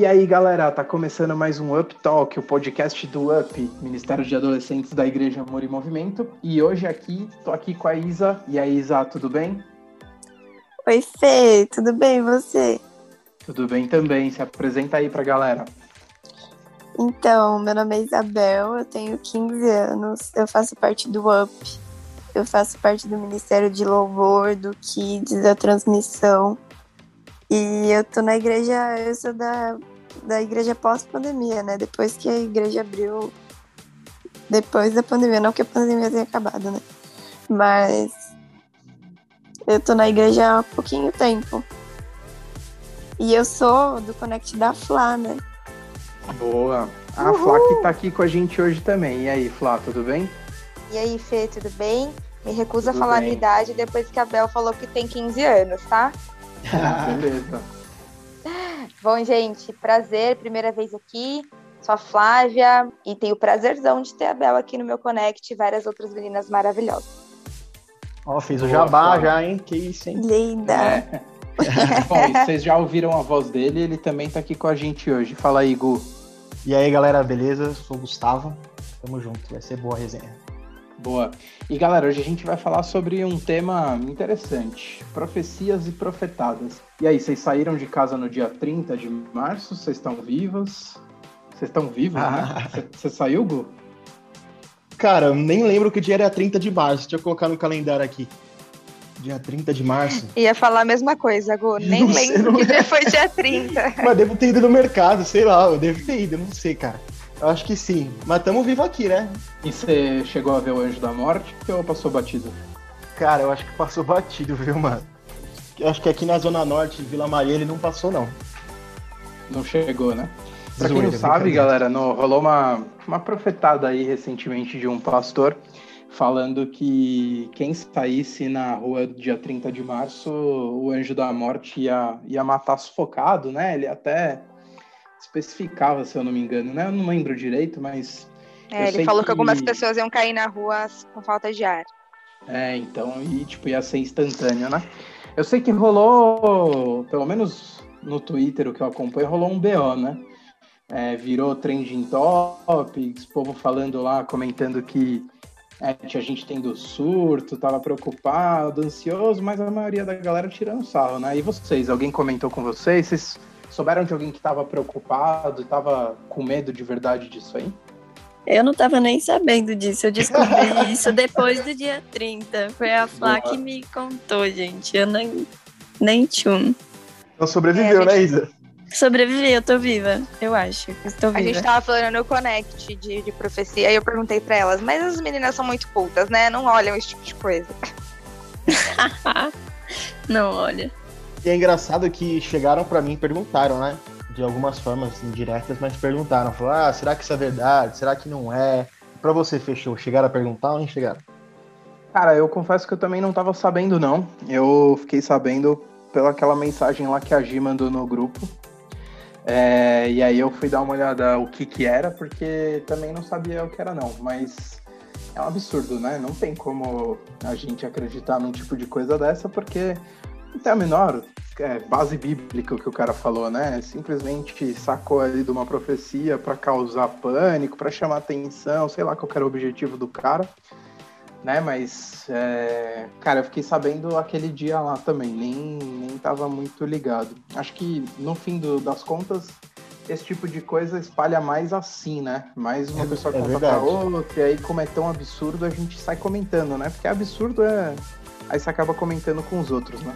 E aí, galera, tá começando mais um Up Talk, o podcast do UP, Ministério de Adolescentes da Igreja Amor e Movimento. E hoje aqui, tô aqui com a Isa. E aí, Isa, tudo bem? Oi, Fê, tudo bem e você? Tudo bem também. Se apresenta aí pra galera. Então, meu nome é Isabel, eu tenho 15 anos, eu faço parte do UP, eu faço parte do Ministério de Louvor, do Kids, da transmissão. E eu tô na igreja, eu sou da, da igreja pós-pandemia, né? Depois que a igreja abriu. Depois da pandemia, não que a pandemia tenha acabado, né? Mas eu tô na igreja há pouquinho tempo. E eu sou do Connect da Flá, né? Boa. A Flá que tá aqui com a gente hoje também. E aí, Flá, tudo bem? E aí, Fê, tudo bem? Me recuso Tudo a falar bem. a minha idade depois que a Bel falou que tem 15 anos, tá? Beleza. Bom, gente, prazer, primeira vez aqui. Sou a Flávia e tenho o prazerzão de ter a Bel aqui no meu Connect e várias outras meninas maravilhosas. Ó, fez o Boa, jabá Flávia. já, hein? Que isso, hein? Linda. É. Bom, vocês já ouviram a voz dele, ele também tá aqui com a gente hoje. Fala aí, Gu. E aí, galera, beleza? Sou o Gustavo. Tamo junto, vai ser boa a resenha. Boa. E galera, hoje a gente vai falar sobre um tema interessante: profecias e profetadas. E aí, vocês saíram de casa no dia 30 de março? Vocês estão vivos? Vocês estão vivos, né? Você- Você saiu, Gu? Cara, eu nem lembro que dia era 30 de março. Deixa eu colocar no calendário aqui. Dia 30 de março. Ia falar a mesma coisa, Gu. Nem Não sei, lembro não que dia foi dia 30. Mas devo ter ido no mercado, sei lá. Eu devo ter ido, eu não sei, cara. Eu acho que sim. Mas tamo vivo aqui, né? E você chegou a ver o Anjo da Morte ou passou batido? Cara, eu acho que passou batido, viu, mano? Eu acho que aqui na Zona Norte, Vila Maria, ele não passou, não. Não chegou, né? Pra quem não sabe, galera, no- rolou uma, uma profetada aí recentemente de um pastor falando que quem saísse na rua dia 30 de março, o anjo da morte ia, ia matar sufocado, né? Ele até especificava, se eu não me engano, né? Eu não lembro direito, mas. É, ele falou que... algumas que- pessoas iam cair na rua com falta de ar. É, então, e tipo, ia ser instantâneo, né? Eu sei que rolou, pelo menos no Twitter, o que eu acompanho, rolou um BO, né? É, virou trending topics, povo falando lá, comentando que é, tinha gente tendo surto, tava preocupado, ansioso, mas a maioria da galera tirando sarro, né? E vocês, alguém comentou com vocês? Vocês souberam de alguém que tava preocupado, tava com medo de verdade disso aí? Eu não tava nem sabendo disso, eu descobri isso depois do dia 30. Foi a Flá Boa. que me contou, gente. Eu nem, nem tchum. Então sobreviveu, É, a né, Isa? Sobrevivi, eu tô viva. Eu acho que estou A viva. gente tava falando no Connect de, de profecia e eu perguntei pra elas, mas as meninas são muito cultas, né? Não olham esse tipo de coisa. não, olha. E é engraçado que chegaram pra mim e perguntaram, né? De algumas formas indiretas, mas perguntaram. Falaram, ah, será que isso é verdade? Será que não é? Pra você, fechou? Chegaram a perguntar ou nem chegaram? Cara, eu confesso que eu também não tava sabendo, não. Eu fiquei sabendo pela aquela mensagem lá que a Gi mandou no grupo. É, e aí eu fui dar uma olhada o que que era, porque também não sabia o que era, não. Mas é um absurdo, né? Não tem como a gente acreditar num tipo de coisa dessa, porque tem a menor é, base bíblica o que o cara falou, né? Simplesmente sacou ali de uma profecia pra causar pânico, pra chamar atenção, sei lá qual era o objetivo do cara né? Mas, é, cara, eu fiquei sabendo aquele dia lá também, nem, nem tava muito ligado. Acho que no fim do- das contas, esse tipo de coisa espalha mais assim, né? Mais uma É- pessoa é conta pra verdade. outra, e aí, como é tão absurdo, a gente sai comentando, né? Porque absurdo é. Aí você acaba comentando com os outros, né?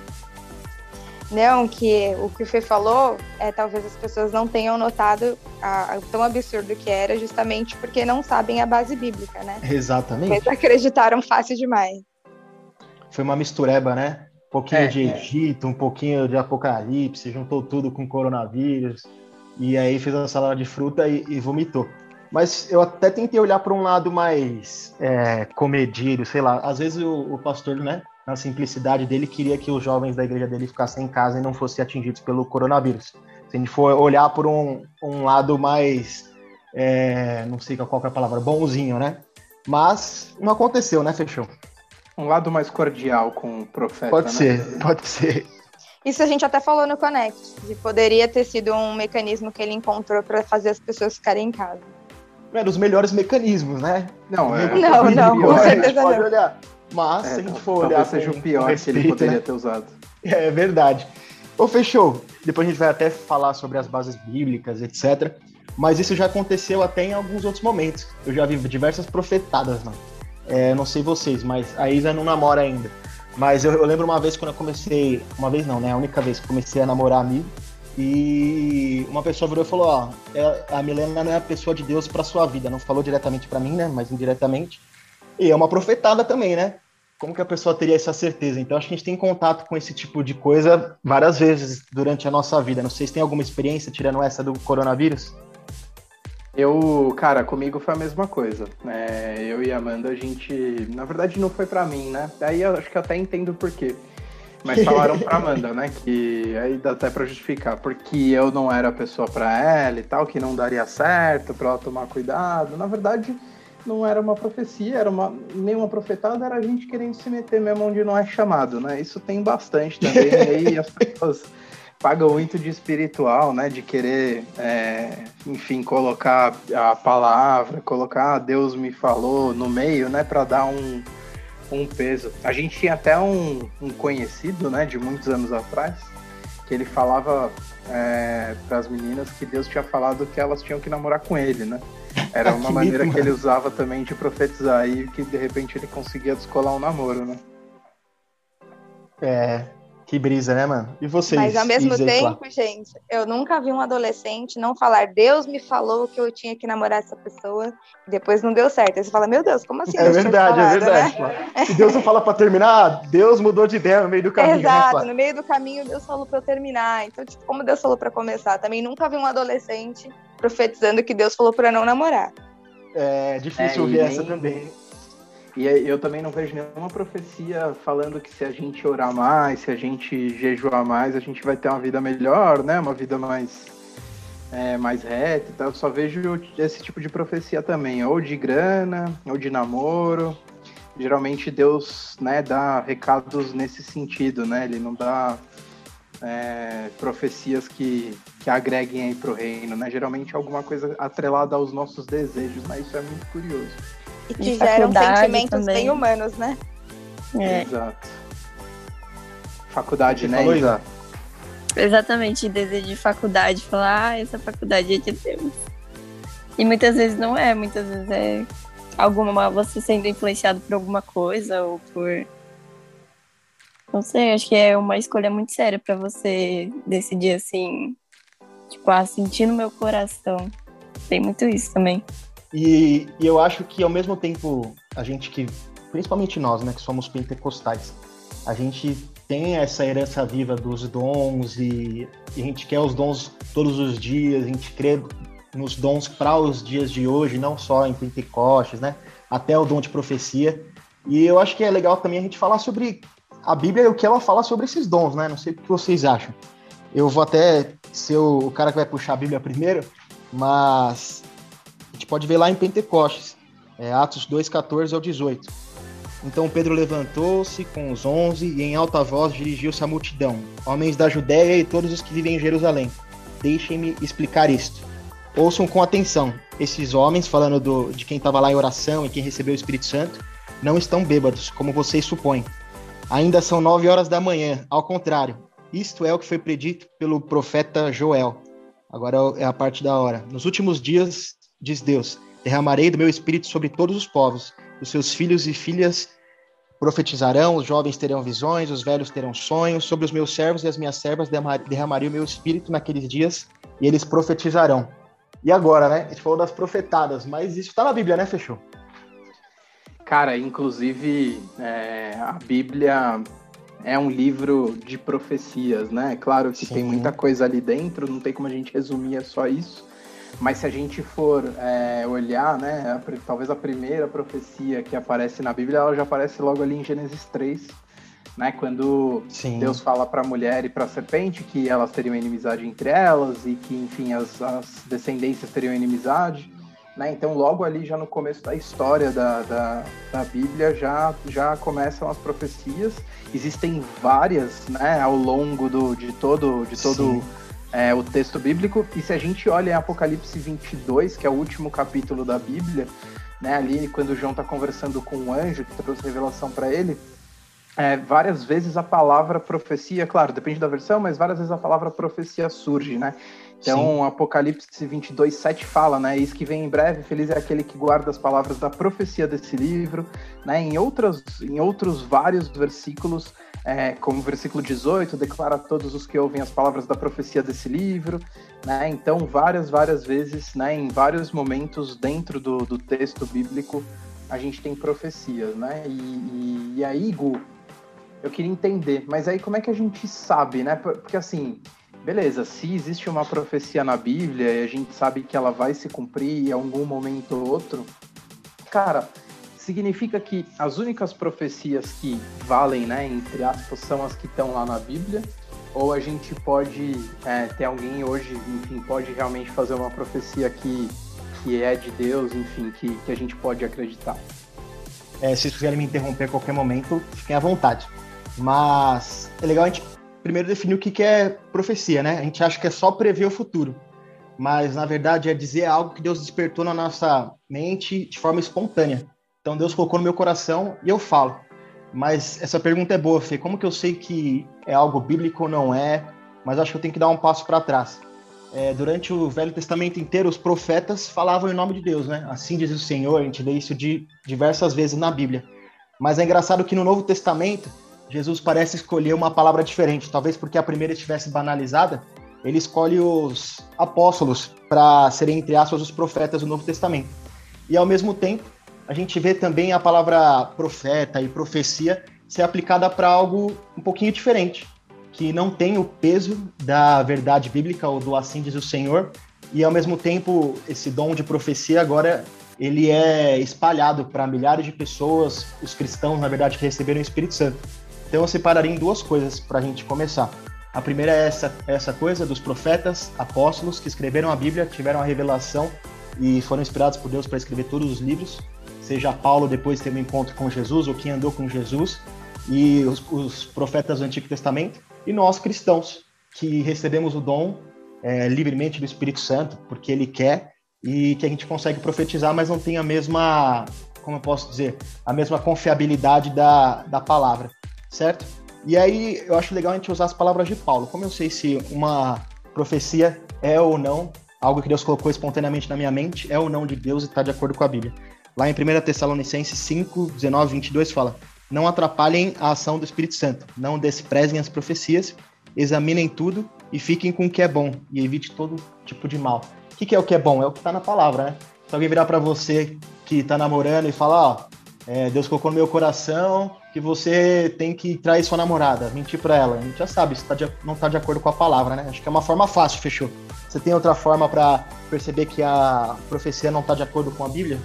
Não, que o que o Fê falou é talvez as pessoas não tenham notado a, a- tão absurdo que era, justamente porque não sabem a base bíblica, né? Exatamente. Mas acreditaram fácil demais. Foi uma mistureba, né? Um pouquinho É, de é. Egito, um pouquinho de Apocalipse, juntou tudo com coronavírus. E aí fez uma salada de fruta e, e vomitou. Mas eu até tentei olhar para um lado mais é, comedido, sei lá. Às vezes o, o pastor, né, na simplicidade dele, queria que os jovens da igreja dele ficassem em casa e não fossem atingidos pelo coronavírus. Se a gente for olhar por um, um lado mais, é, não sei qual que é a palavra, bonzinho, né? Mas não aconteceu, né, Fechou? Um lado mais cordial com o profeta, Pode né? ser, pode ser. Isso a gente até falou no Connect, que poderia ter sido um mecanismo que ele encontrou para fazer as pessoas ficarem em casa. É dos melhores mecanismos, né? Não, é. Não, não, com certeza pode não. olhar. Mas, é, se a gente for olhar. seja o pior respeito, que ele poderia né? ter usado. É verdade. Ô, fechou. Depois a gente vai até falar sobre as bases bíblicas, etc. Mas isso já aconteceu até em alguns outros momentos. Eu já vi diversas profetadas, mano. É, não sei vocês, mas a Isa não namora ainda. Mas eu, eu, lembro uma vez quando eu comecei. Uma vez não, né? A única vez que comecei a namorar amigo. E uma pessoa virou e falou: Ó, é, a Milena não é a pessoa de Deus para sua vida. Não falou diretamente para mim, né? Mas indiretamente. E é uma profetada também, né? Como que a pessoa teria essa certeza? Então acho que a gente tem contato com esse tipo de coisa várias vezes durante a nossa vida. Não sei se tem alguma experiência tirando essa do coronavírus. Eu, cara, comigo foi a mesma coisa. É, eu e a Amanda, a gente. Na verdade, não foi para mim, né? Daí eu acho que eu até entendo por quê. Mas falaram pra Amanda, né? Que aí dá até pra justificar. Porque eu não era a pessoa pra ela e tal, que não daria certo, pra ela tomar cuidado. Na verdade, não era uma profecia, era uma, nenhuma profetada, era a gente querendo se meter mesmo onde não é chamado, né? Isso tem bastante também. e aí as pessoas pagam muito de espiritual, né? De querer, é, enfim, colocar a palavra, colocar ah, Deus me falou no meio, né? Para dar um um peso. A gente tinha até um, um conhecido, né, de muitos anos atrás, que ele falava é, para as meninas que Deus tinha falado que elas tinham que namorar com ele, né? Era uma que maneira que ele usava também de profetizar e que de repente ele conseguia descolar um namoro, né? É, que brisa, né, mano? E vocês? Mas ao mesmo tempo, gente, eu nunca vi um adolescente não falar, Deus me falou que eu tinha que namorar essa pessoa, e depois não deu certo. Aí você fala, meu Deus, como assim? É verdade, é falado, é verdade. Né? Se Deus não fala para terminar, Deus mudou de ideia no meio do caminho. Né, Exato, né, no meio do caminho Deus falou para eu terminar. Então, tipo, como Deus falou para começar? Também nunca vi um adolescente profetizando que Deus falou para não namorar. É difícil é, ouvir nem... essa também. E eu também não vejo nenhuma profecia falando que se a gente orar mais, se a gente jejuar mais, a gente vai ter uma vida melhor, né? Uma vida mais, é, mais reta e tal. Eu só vejo esse tipo de profecia também, ou de grana, ou de namoro. Geralmente Deus né, dá recados nesse sentido, né? Ele não dá é, profecias que, que agreguem aí pro reino, né? Geralmente é alguma coisa atrelada aos nossos desejos, mas isso é muito curioso. E que geram sentimentos também. bem humanos, né? É. Exato. Faculdade, né, Isa? Exatamente, desejo de faculdade, falar, ah, essa faculdade é de Deus. E muitas vezes não é, muitas vezes é alguma você sendo influenciado por alguma coisa ou por não sei, acho que é uma escolha muito séria para você decidir assim, tipo, ah, sentir no meu coração. Tem muito isso também. E, e, eu acho que ao mesmo tempo a gente que, principalmente nós, né, que somos pentecostais, a gente tem essa herança viva dos dons e, e a gente quer os dons todos os dias, a gente crê nos dons para os dias de hoje, não só em Pentecostes, né? Até o dom de profecia. E eu acho que é legal também a gente falar sobre a Bíblia e o que ela fala sobre esses dons, né? Não sei o que vocês acham. Eu vou até ser o cara que vai puxar a Bíblia primeiro, mas a gente pode ver lá em Pentecostes, é, Atos 2, 14 ao 18. Então Pedro levantou-se com os onze e em alta voz dirigiu-se à multidão: Homens da Judéia e todos os que vivem em Jerusalém, deixem-me explicar isto. Ouçam com atenção. Esses homens, falando do, de quem estava lá em oração e quem recebeu o Espírito Santo, não estão bêbados, como vocês supõem. Ainda são nove horas da manhã, ao contrário. Isto é o que foi predito pelo profeta Joel. Agora é a parte da hora. Nos últimos dias diz Deus: derramarei do meu espírito sobre todos os povos. Os seus filhos e filhas profetizarão, os jovens terão visões, os velhos terão sonhos. Sobre os meus servos e as minhas servas derramarei o meu espírito naqueles dias e eles profetizarão. E agora, né? A gente falou das profetadas, mas isso está na Bíblia, né? Fechou. Cara, inclusive é, a Bíblia é um livro de profecias, né? Claro que Sim. tem muita coisa ali dentro, não tem como a gente resumir é só isso. Mas se a gente for é, olhar, né, a, talvez a primeira profecia que aparece na Bíblia, ela já aparece logo ali em Gênesis 3, né, quando Sim. Deus fala para a mulher e para a serpente que elas teriam inimizade entre elas e que, enfim, as, as descendências teriam inimizade. Né? Então, logo ali, já no começo da história da, da, da, Bíblia, já, já começam as profecias. Existem várias né, ao longo do, de todo, de todo é, o texto bíblico. E se a gente olha em Apocalipse 22, que é o último capítulo da Bíblia, né, ali quando João está conversando com um anjo que trouxe revelação para ele, é, várias vezes a palavra profecia, claro, depende da versão, mas várias vezes a palavra profecia surge, né? Então, Sim. Apocalipse 22, 7 fala, né? Eis que vem em breve, feliz é aquele que guarda as palavras da profecia desse livro, né? Em, outras, em outros vários versículos, é, como o versículo 18, declara a todos os que ouvem as palavras da profecia desse livro, né? Então, várias, várias vezes, né? Em vários momentos dentro do, do texto bíblico, a gente tem profecias, né? E, e, e aí, Gu, eu queria entender, mas aí como é que a gente sabe, né? Porque assim, beleza, se existe uma profecia na Bíblia e a gente sabe que ela vai se cumprir em algum momento ou outro, cara, significa que as únicas profecias que valem, né, entre aspas, são as que estão lá na Bíblia? Ou a gente pode é, ter alguém hoje, enfim, pode realmente fazer uma profecia que, que é de Deus, enfim, que, que a gente pode acreditar? É, se vocês quiserem me interromper a qualquer momento, fiquem à vontade. Mas é legal a gente primeiro definir o que é profecia, né? A gente acha que é só prever o futuro, mas na verdade é dizer algo que Deus despertou na nossa mente de forma espontânea. Então Deus colocou no meu coração e eu falo. Mas essa pergunta é boa, Fê. Como que eu sei que é algo bíblico ou não é? Mas acho que eu tenho que dar um passo para trás. É, durante o Velho Testamento inteiro, os profetas falavam em nome de Deus, né? Assim diz o Senhor, a gente lê isso de diversas vezes na Bíblia. Mas é engraçado que no Novo Testamento, Jesus parece escolher uma palavra diferente. Talvez porque a primeira estivesse banalizada, ele escolhe os apóstolos para serem, entre aspas, os profetas do Novo Testamento. E ao mesmo tempo, a gente vê também a palavra profeta e profecia ser aplicada para algo um pouquinho diferente, que não tem o peso da verdade bíblica ou do assim diz o Senhor, e ao mesmo tempo esse dom de profecia agora ele é espalhado para milhares de pessoas, os cristãos, na verdade, que receberam o Espírito Santo. Então eu separaria em duas coisas para a gente começar. A primeira é essa, essa coisa dos profetas, apóstolos que escreveram a Bíblia, tiveram a revelação e foram inspirados por Deus para escrever todos os livros, seja Paulo depois de ter um encontro com Jesus ou quem andou com Jesus, e os, os profetas do Antigo Testamento, e nós cristãos que recebemos o dom é, livremente do Espírito Santo, porque ele quer, e que a gente consegue profetizar, mas não tem a mesma, como eu posso dizer, a mesma confiabilidade da, da palavra certo? E aí eu acho legal a gente usar as palavras de Paulo. Como eu sei se uma profecia é ou não algo que Deus colocou espontaneamente na minha mente, é ou não de Deus e está de acordo com a Bíblia. Lá em 1 Tessalonicenses 5, 19, 22 fala: Não atrapalhem a ação do Espírito Santo, não desprezem as profecias, examinem tudo e fiquem com o que é bom e evite todo tipo de mal. O que, que é o que é bom? É o que está na palavra, né? Se alguém virar para você que está namorando e falar: Ó, é, Deus colocou no meu coração que você tem que trair sua namorada, mentir para ela. A gente já sabe, isso tá de, não está de acordo com a palavra, né? Acho que é uma forma fácil, fechou. Você tem outra forma para perceber que a profecia não está de acordo com a Bíblia?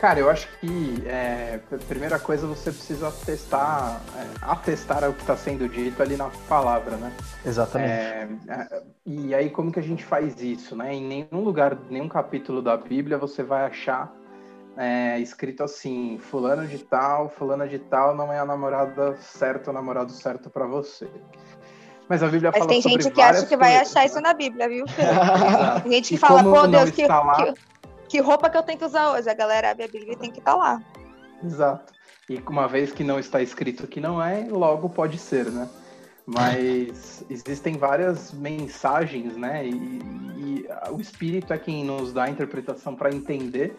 Cara, eu acho que é, primeira coisa você precisa testar, é, atestar o que está sendo dito ali na palavra, né? Exatamente. É, é, e aí como que a gente faz isso, né? Em nenhum lugar, nenhum capítulo da Bíblia você vai achar é, escrito assim: Fulano de tal, Fulana de tal não é a namorada certa, o namorado certo para você. Mas a Bíblia Mas fala tem sobre gente que acha que vai coisas, achar né? isso na Bíblia, viu? tem gente que E fala, pô, Deus, que, lá- que, que roupa que eu tenho que usar hoje? A galera abre a Bíblia e tem que estar lá. Exato. E uma vez que não está escrito que não é, logo pode ser, né? Mas existem várias mensagens, né? E, e o Espírito é quem nos dá a interpretação para entender,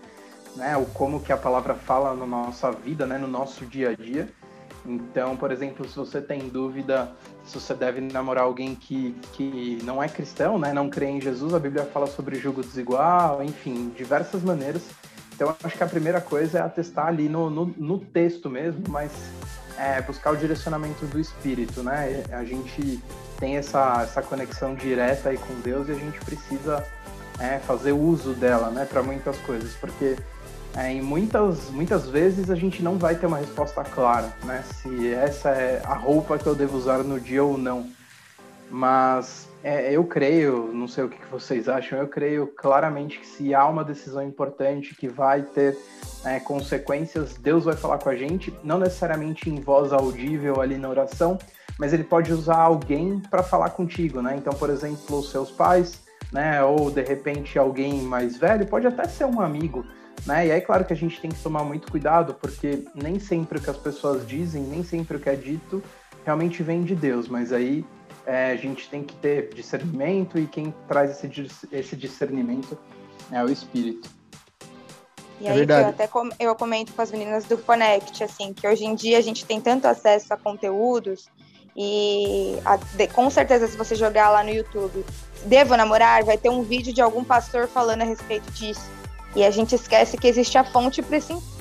né? O como que a palavra fala na nossa vida, né? No nosso dia a dia. Então, por exemplo, se você tem dúvida se você deve namorar alguém que, que não é cristão, né? Não crê em Jesus, a Bíblia fala sobre julgo desigual, enfim, diversas maneiras. Então, acho que a primeira coisa é atestar ali no, no, no texto mesmo, mas é, buscar o direcionamento do Espírito, né? A gente tem essa, essa conexão direta aí com Deus e a gente precisa é, fazer uso dela, né? Para muitas coisas, porque é, em muitas, muitas vezes a gente não vai ter uma resposta clara, né? Se essa é a roupa que eu devo usar no dia ou não. Mas é, eu creio, não sei o que vocês acham, eu creio claramente que se há uma decisão importante que vai ter é, consequências, Deus vai falar com a gente, não necessariamente em voz audível ali na oração, mas ele pode usar alguém para falar contigo, né? Então, por exemplo, os seus pais, né? Ou de repente alguém mais velho, pode até ser um amigo, né? E aí, claro que a gente tem que tomar muito cuidado, porque nem sempre o que as pessoas dizem, nem sempre o que é dito realmente vem de Deus, mas aí é, a gente tem que ter discernimento e quem traz esse, esse discernimento é o Espírito. E é aí eu até com, eu comento com as meninas do Connect, assim, que hoje em dia a gente tem tanto acesso a conteúdos e a, de, com certeza se você jogar lá no YouTube, devo namorar, vai ter um vídeo de algum pastor falando a respeito disso. E a gente esquece que existe a fonte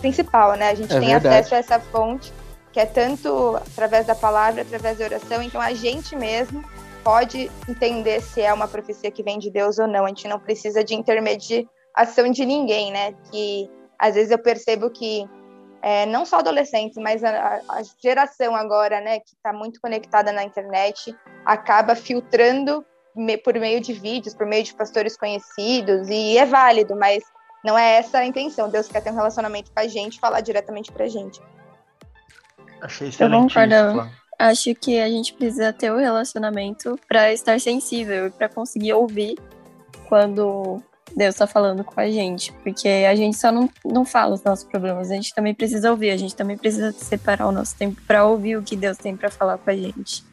principal, né? A gente é tem verdade. acesso a essa fonte, que é tanto através da palavra, através da oração, então a gente mesmo pode entender se é uma profecia que vem de Deus ou não. A gente não precisa de intermediação de ninguém, né? Que às vezes eu percebo que é, não só adolescentes, mas a, a geração agora, né, que está muito conectada na internet, acaba filtrando me, por meio de vídeos, por meio de pastores conhecidos, e é válido, mas não é essa a intenção. Deus quer ter um relacionamento com a gente, falar diretamente pra gente. Achei excelente. Eu concordo. Acho que a gente precisa ter o um relacionamento para estar sensível e para conseguir ouvir quando Deus está falando com a gente, porque a gente só não, não fala os nossos problemas, a gente também precisa ouvir, a gente também precisa separar o nosso tempo para ouvir o que Deus tem para falar com a gente.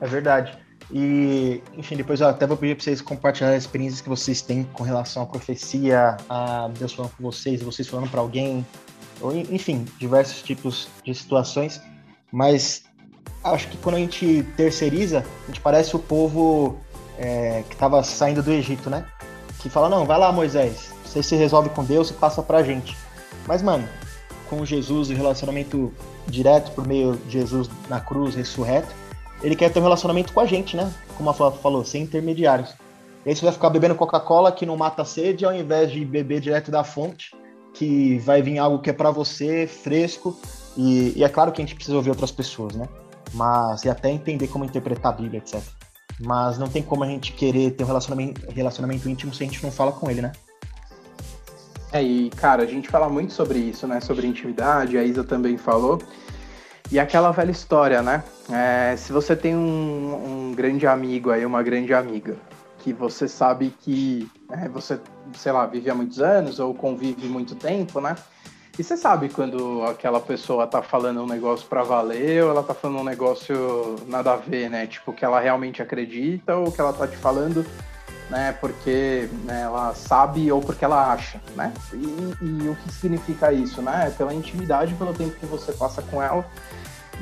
É verdade. E, enfim, depois eu até vou pedir para vocês compartilhar as experiências que vocês têm com relação à profecia, a Deus falando com vocês, vocês falando para alguém, ou, enfim, diversos tipos de situações. Mas acho que quando a gente terceiriza, a gente parece o povo é, que estava saindo do Egito, né? Que fala, não, vai lá, Moisés, você se resolve com Deus e passa pra gente. Mas, mano, com Jesus, o relacionamento direto por meio de Jesus na cruz, ressurreto, ele quer ter um relacionamento com a gente, né? Como a Flávia falou, sem intermediários. E aí você vai ficar bebendo Coca-Cola que não mata a sede, ao invés de beber direto da fonte, que vai vir algo que é para você, fresco. E, e, é claro que a gente precisa ouvir outras pessoas, né? Mas e até entender como interpretar a Bíblia, etc. Mas não tem como a gente querer ter um relacionamento, relacionamento íntimo se a gente não fala com ele, né? É, e cara, a gente fala muito sobre isso, né? Sobre intimidade, a Isa também falou. E aquela velha história, né? É, se você tem um, um, grande amigo aí, uma grande amiga, que você sabe que é, você, sei lá, vive há muitos anos ou convive muito tempo, né? E você sabe quando aquela pessoa tá falando um negócio para valer ou ela tá falando um negócio nada a ver, né? Tipo, que ela realmente acredita ou que ela tá te falando, né? Porque né, ela sabe ou porque ela acha, né? E, e o que significa isso, né? É pela intimidade, pelo tempo que você passa com ela,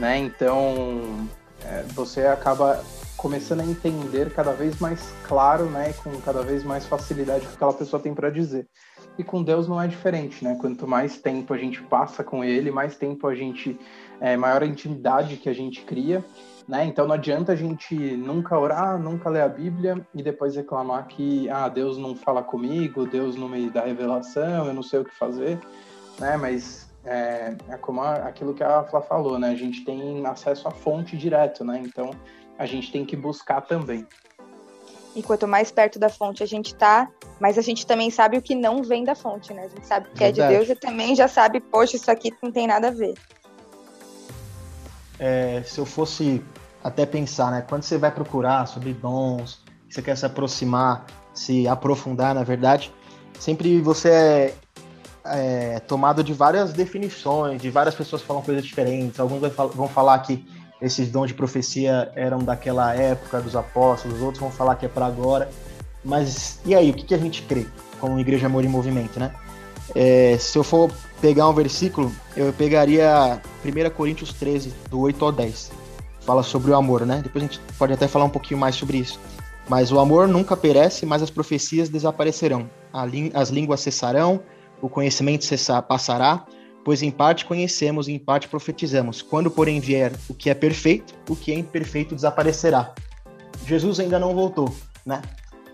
né? Então, é, você acaba começando a entender cada vez mais claro, né? Com cada vez mais facilidade o que aquela pessoa tem para dizer. E com Deus não é diferente, né? Quanto mais tempo a gente passa com Ele, mais tempo a gente, é, maior a intimidade que a gente cria, né? Então não adianta a gente nunca orar, nunca ler a Bíblia e depois reclamar que, ah, Deus não fala comigo, Deus não me dá revelação, eu não sei o que fazer, né? Mas é, é como a, aquilo que a Flá falou, né? A gente tem acesso à fonte direto, né? Então a gente tem que buscar também. E quanto mais perto da fonte a gente tá, mais a gente também sabe o que não vem da fonte, né? A gente sabe o que Verdade. é de Deus e também já sabe, poxa, isso aqui não tem nada a ver. É, se eu fosse até pensar, né? Quando você vai procurar sobre dons, você quer se aproximar, se aprofundar, na verdade, sempre você é, é tomado de várias definições, de várias pessoas falam coisas diferentes. Alguns vão falar que esses dons de profecia eram daquela época dos apóstolos, outros vão falar que é para agora. Mas e aí, o que, que a gente crê como Igreja Amor em Movimento, né? É, se eu for pegar um versículo, eu pegaria 1 Coríntios 13, do 8 ao 10. Fala sobre o amor, né? Depois a gente pode até falar um pouquinho mais sobre isso. Mas o amor nunca perece, mas as profecias desaparecerão. As línguas cessarão, o conhecimento cessar, passará, pois em parte conhecemos e em parte profetizamos. Quando, porém, vier o que é perfeito, o que é imperfeito desaparecerá. Jesus ainda não voltou, né?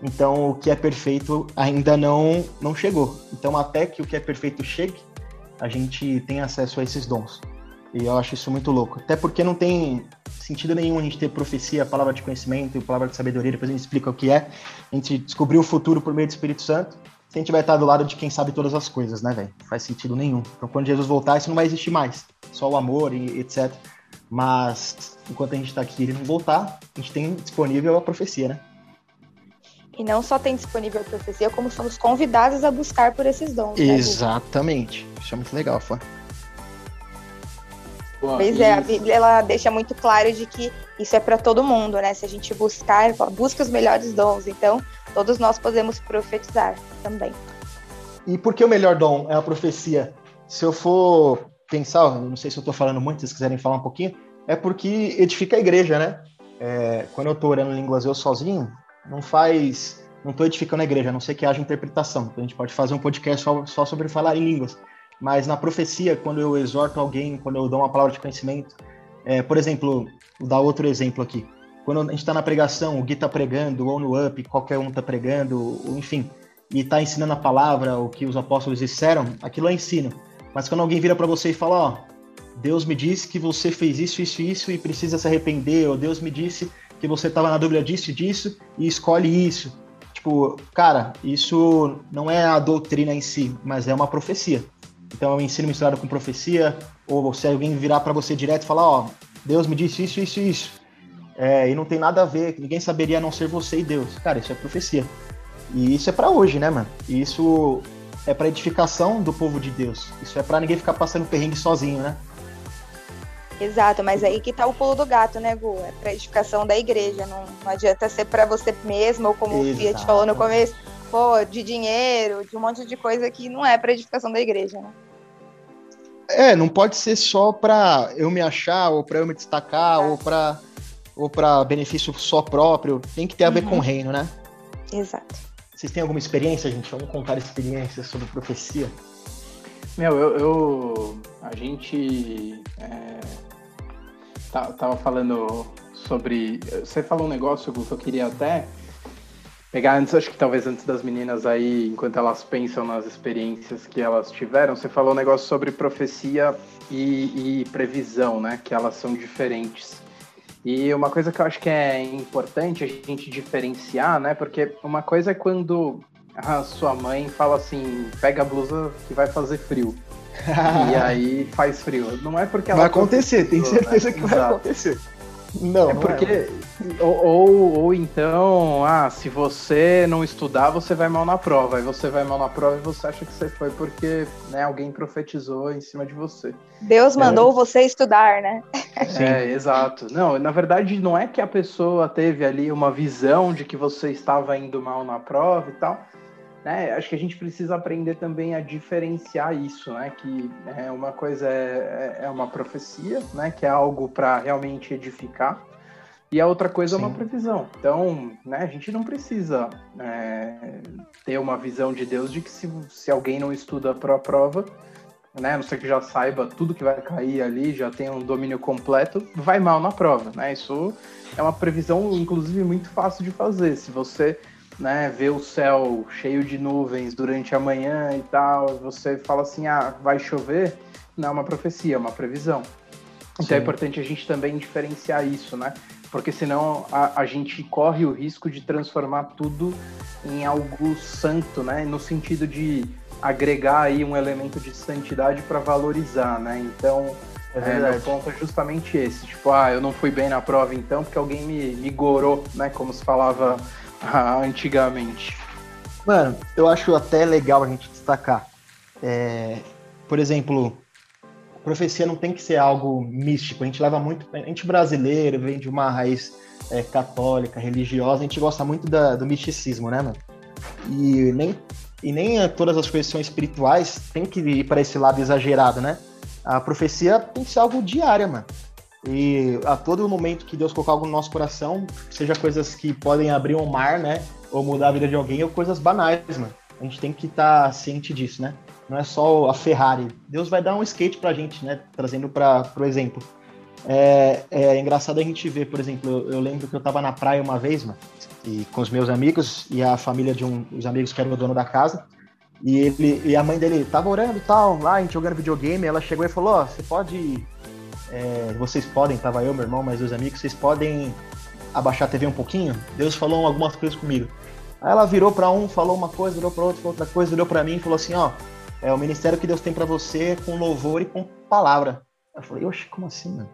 Então, o que é perfeito ainda não não chegou. Então, até que o que é perfeito chegue, a gente tem acesso a esses dons. E eu acho isso muito louco. Até porque não tem sentido nenhum a gente ter profecia, palavra de conhecimento, palavra de sabedoria, depois a gente explica o que é. A gente descobriu o futuro por meio do Espírito Santo. Se a gente vai estar do lado de quem sabe todas as coisas, né, velho? Faz sentido nenhum. Então, quando Jesus voltar, isso não vai existir mais. Só o amor e etc. Mas, enquanto a gente está aqui e ele não voltar, a gente tem disponível a profecia, né? E não só tem disponível a profecia, como somos convidados a buscar por esses dons. Né, Exatamente. Né, Isso é muito legal, Fã. Pois é, a Bíblia ela deixa muito claro de que isso é para todo mundo, né? Se a gente buscar, busca os melhores dons. Então, todos nós podemos profetizar também. E por que o melhor dom é a profecia? Se eu for pensar, não sei se eu estou falando muito, se vocês quiserem falar um pouquinho, é porque edifica a igreja, né? É, quando eu estou orando em línguas eu sozinho, não faz. Não estou edificando a igreja, a não ser que haja interpretação. Então a gente pode fazer um podcast só, só sobre falar em línguas. Mas na profecia, quando eu exorto alguém, quando eu dou uma palavra de conhecimento, é, por exemplo, vou dar outro exemplo aqui. Quando a gente está na pregação, o Gui está pregando, ou no Up, qualquer um está pregando, ou, enfim, e está ensinando a palavra, o que os apóstolos disseram, aquilo é ensino. Mas quando alguém vira para você e fala, ó, Deus me disse que você fez isso, isso, isso e precisa se arrepender, ou Deus me disse que você estava na dúvida disso e disso e escolhe isso. Tipo, cara, isso não é a doutrina em si, mas é uma profecia. Então é um ensino misturado com profecia, ou se alguém virar para você direto e falar, ó, Deus me disse isso, isso, isso. É, e não tem nada a ver, ninguém saberia a não ser você e Deus. Cara, isso é profecia. E isso é para hoje, né, mano? E isso é para edificação do povo de Deus. Isso é para ninguém ficar passando perrengue sozinho, né? Exato, mas aí que tá o pulo do gato, né, Gu? É pra edificação da igreja. Não, não adianta ser para você mesmo, ou como Exato. o Fiat falou no começo, pô, de dinheiro, de um monte de coisa que não é pra edificação da igreja, né? É, não pode ser só pra eu me achar, ou pra eu me destacar, é. ou pra, ou pra benefício só próprio. Tem que ter a ver uhum. com o reino, né? Exato. Vocês têm alguma experiência, gente? Vamos contar experiências sobre profecia? Meu, eu, eu a gente é, tá, tava falando sobre. Você falou um negócio que eu queria até pegar antes, acho que talvez antes das meninas aí, enquanto elas pensam nas experiências que elas tiveram, você falou um negócio sobre profecia e, e previsão, né? Que elas são diferentes. E uma coisa que eu acho que é importante a gente diferenciar, né? Porque uma coisa é quando a sua mãe fala assim, pega a blusa que vai fazer frio. e aí faz frio. Não é porque ela. Vai acontecer, tem certeza né? que Exato. vai acontecer. Não, é porque. É. Ou, ou, ou, então, ah, se você não estudar, você vai mal na prova. Aí você vai mal na prova e você acha que você foi porque né, alguém profetizou em cima de você. Deus é. mandou é. você estudar, né? Sim. É, exato. Não, na verdade, não é que a pessoa teve ali uma visão de que você estava indo mal na prova e tal né, acho que a gente precisa aprender também a diferenciar isso, né? Que é, uma coisa é, é, é uma profecia, né? Que é algo para realmente edificar, e a outra coisa Sim. é uma previsão. Então, né, a gente não precisa é, ter uma visão de Deus de que se, se alguém não estuda para a prova, né, não sei que já saiba tudo que vai cair ali, já tem um domínio completo, vai mal na prova, né? Isso é uma previsão, inclusive, muito fácil de fazer. Se você né, ver o céu cheio de nuvens durante a manhã e tal, você fala assim, ah, vai chover, não é uma profecia, é uma previsão. Então Sim. é importante a gente também diferenciar isso, né? Porque senão a, a gente corre o risco de transformar tudo em algo santo, né? No sentido de agregar aí um elemento de santidade para valorizar, né? Então, é, é, o ponto é justamente esse. Tipo, ah, eu não fui bem na prova então porque alguém me, me gorou, né? Como se falava antigamente. Mano, eu acho até legal a gente destacar. É, por exemplo, profecia não tem que ser algo místico. A gente leva muito. A gente brasileiro vem de uma raiz é, católica, religiosa, a gente gosta muito da, do misticismo, né, mano? E nem, e nem todas as são espirituais tem que ir para esse lado exagerado, né? A profecia tem que ser algo diário, mano. E a todo momento que Deus colocar algo no nosso coração, seja coisas que podem abrir um mar, né? Ou mudar a vida de alguém, ou coisas banais, mano. A gente tem que estar tá ciente disso, né? Não é só a Ferrari. Deus vai dar um skate pra gente, né? Trazendo para o exemplo. É, é, engraçado a gente ver, por exemplo, eu, eu, lembro que eu tava na praia uma vez, mano, e com os meus amigos e a família de um dos amigos que era o dono da casa. E ele e a mãe dele tava orando e tal, lá, a gente jogando videogame, ela chegou e falou, ó, oh, você pode é, vocês podem, tava eu, meu irmão, mais dois amigos, vocês podem abaixar a TV um pouquinho? Deus falou algumas coisas comigo. Aí ela virou para um, falou uma coisa, virou para outro, outra coisa, virou para mim e falou assim, ó, é o ministério que Deus tem para você com louvor e com palavra. Eu falei, oxe, como assim, mano?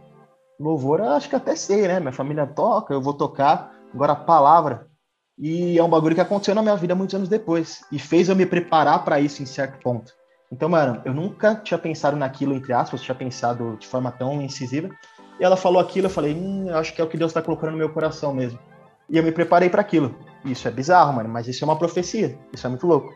Louvor, acho que até sei, né? Minha família toca, eu vou tocar. Agora, palavra. E é um bagulho que aconteceu na minha vida muitos anos depois. E fez eu me preparar para isso em certo ponto. Então, mano, eu nunca tinha pensado naquilo, entre aspas, tinha pensado de forma tão incisiva. E ela falou aquilo, eu falei, hum, eu acho que é o que Deus está colocando no meu coração mesmo. E eu me preparei para aquilo. Isso é bizarro, mano, mas isso é uma profecia. Isso é muito louco.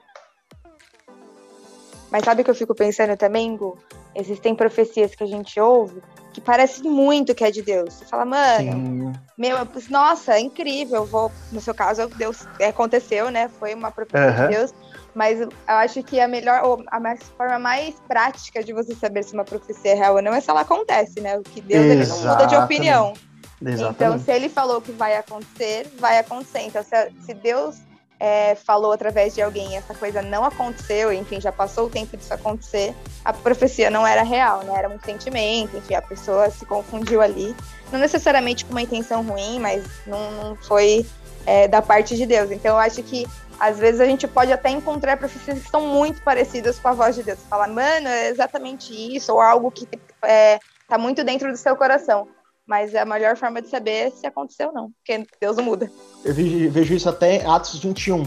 Mas sabe o que eu fico pensando também, Gu? Existem profecias que a gente ouve que parece muito que é de Deus. Você fala, mano, Sim. meu, nossa, é incrível. Vou, no seu caso, Deus aconteceu, né? Foi uma profecia uhum. de Deus. Mas eu acho que a melhor, ou a mais, forma mais prática de você saber se uma profecia é real ou não é se ela acontece, né? O que Deus ele não muda de opinião. Exatamente. Então, se ele falou que vai acontecer, vai acontecer. Então, se, se Deus é, falou através de alguém essa coisa não aconteceu, enfim, já passou o tempo disso acontecer, a profecia não era real, né? Era um sentimento, enfim, a pessoa se confundiu ali. Não necessariamente com uma intenção ruim, mas não, não foi é, da parte de Deus. Então eu acho que às vezes a gente pode até encontrar profecias que são muito parecidas com a voz de Deus. Falar, mano, é exatamente isso, ou algo que é, tá muito dentro do seu coração. Mas é a melhor forma de saber se aconteceu ou não, porque Deus não muda. Eu vejo isso até em Atos 21.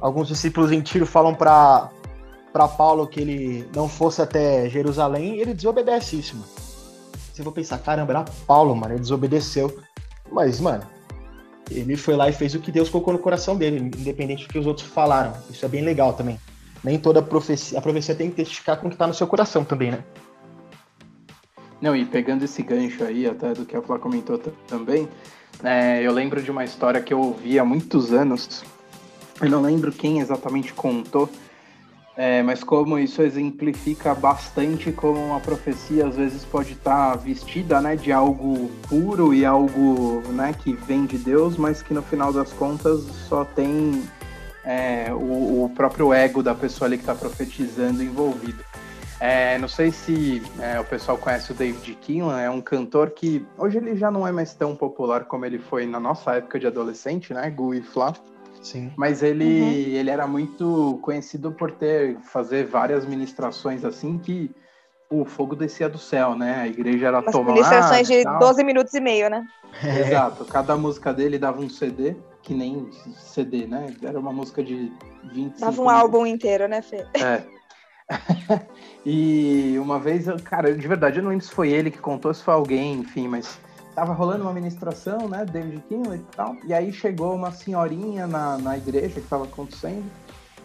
Alguns discípulos em Tiro falam para Paulo que ele não fosse até Jerusalém ele desobedece isso, mano. Você vai pensar, caramba, era Paulo, mano, ele desobedeceu. Mas, mano, ele foi lá e fez o que Deus colocou no coração dele, independente do que os outros falaram. Isso é bem legal também. Nem toda profecia, a profecia tem que testificar com o que está no seu coração também, né? Não, e pegando esse gancho aí, até do que a Flá comentou também, é, eu lembro de uma história que eu ouvi há muitos anos, eu não lembro quem exatamente contou, é, mas como isso exemplifica bastante como uma profecia às vezes pode estar tá vestida né, de algo puro e algo né, que vem de Deus, mas que no final das contas só tem é, o, o, próprio ego da pessoa ali que está profetizando envolvido. É, não sei se é, o pessoal conhece o David Keelan, é um cantor que hoje ele já não é mais tão popular como ele foi na nossa época de adolescente, né? Gu e Flá. Sim. Mas ele, uhum. ele era muito conhecido por ter fazer várias ministrações assim que o fogo descia do céu, né? A igreja era As tomada. Ministrações de 12 minutos e meio, né? Exato. Cada música dele dava um CD, que nem CD, né? Era uma música de 20 Dava um álbum inteiro, né, Fê? É. e uma vez, cara, de verdade, eu não lembro se foi ele que contou, se foi alguém, enfim, mas tava rolando uma ministração, né, David Kinley e tal, e aí chegou uma senhorinha na, na igreja que tava acontecendo,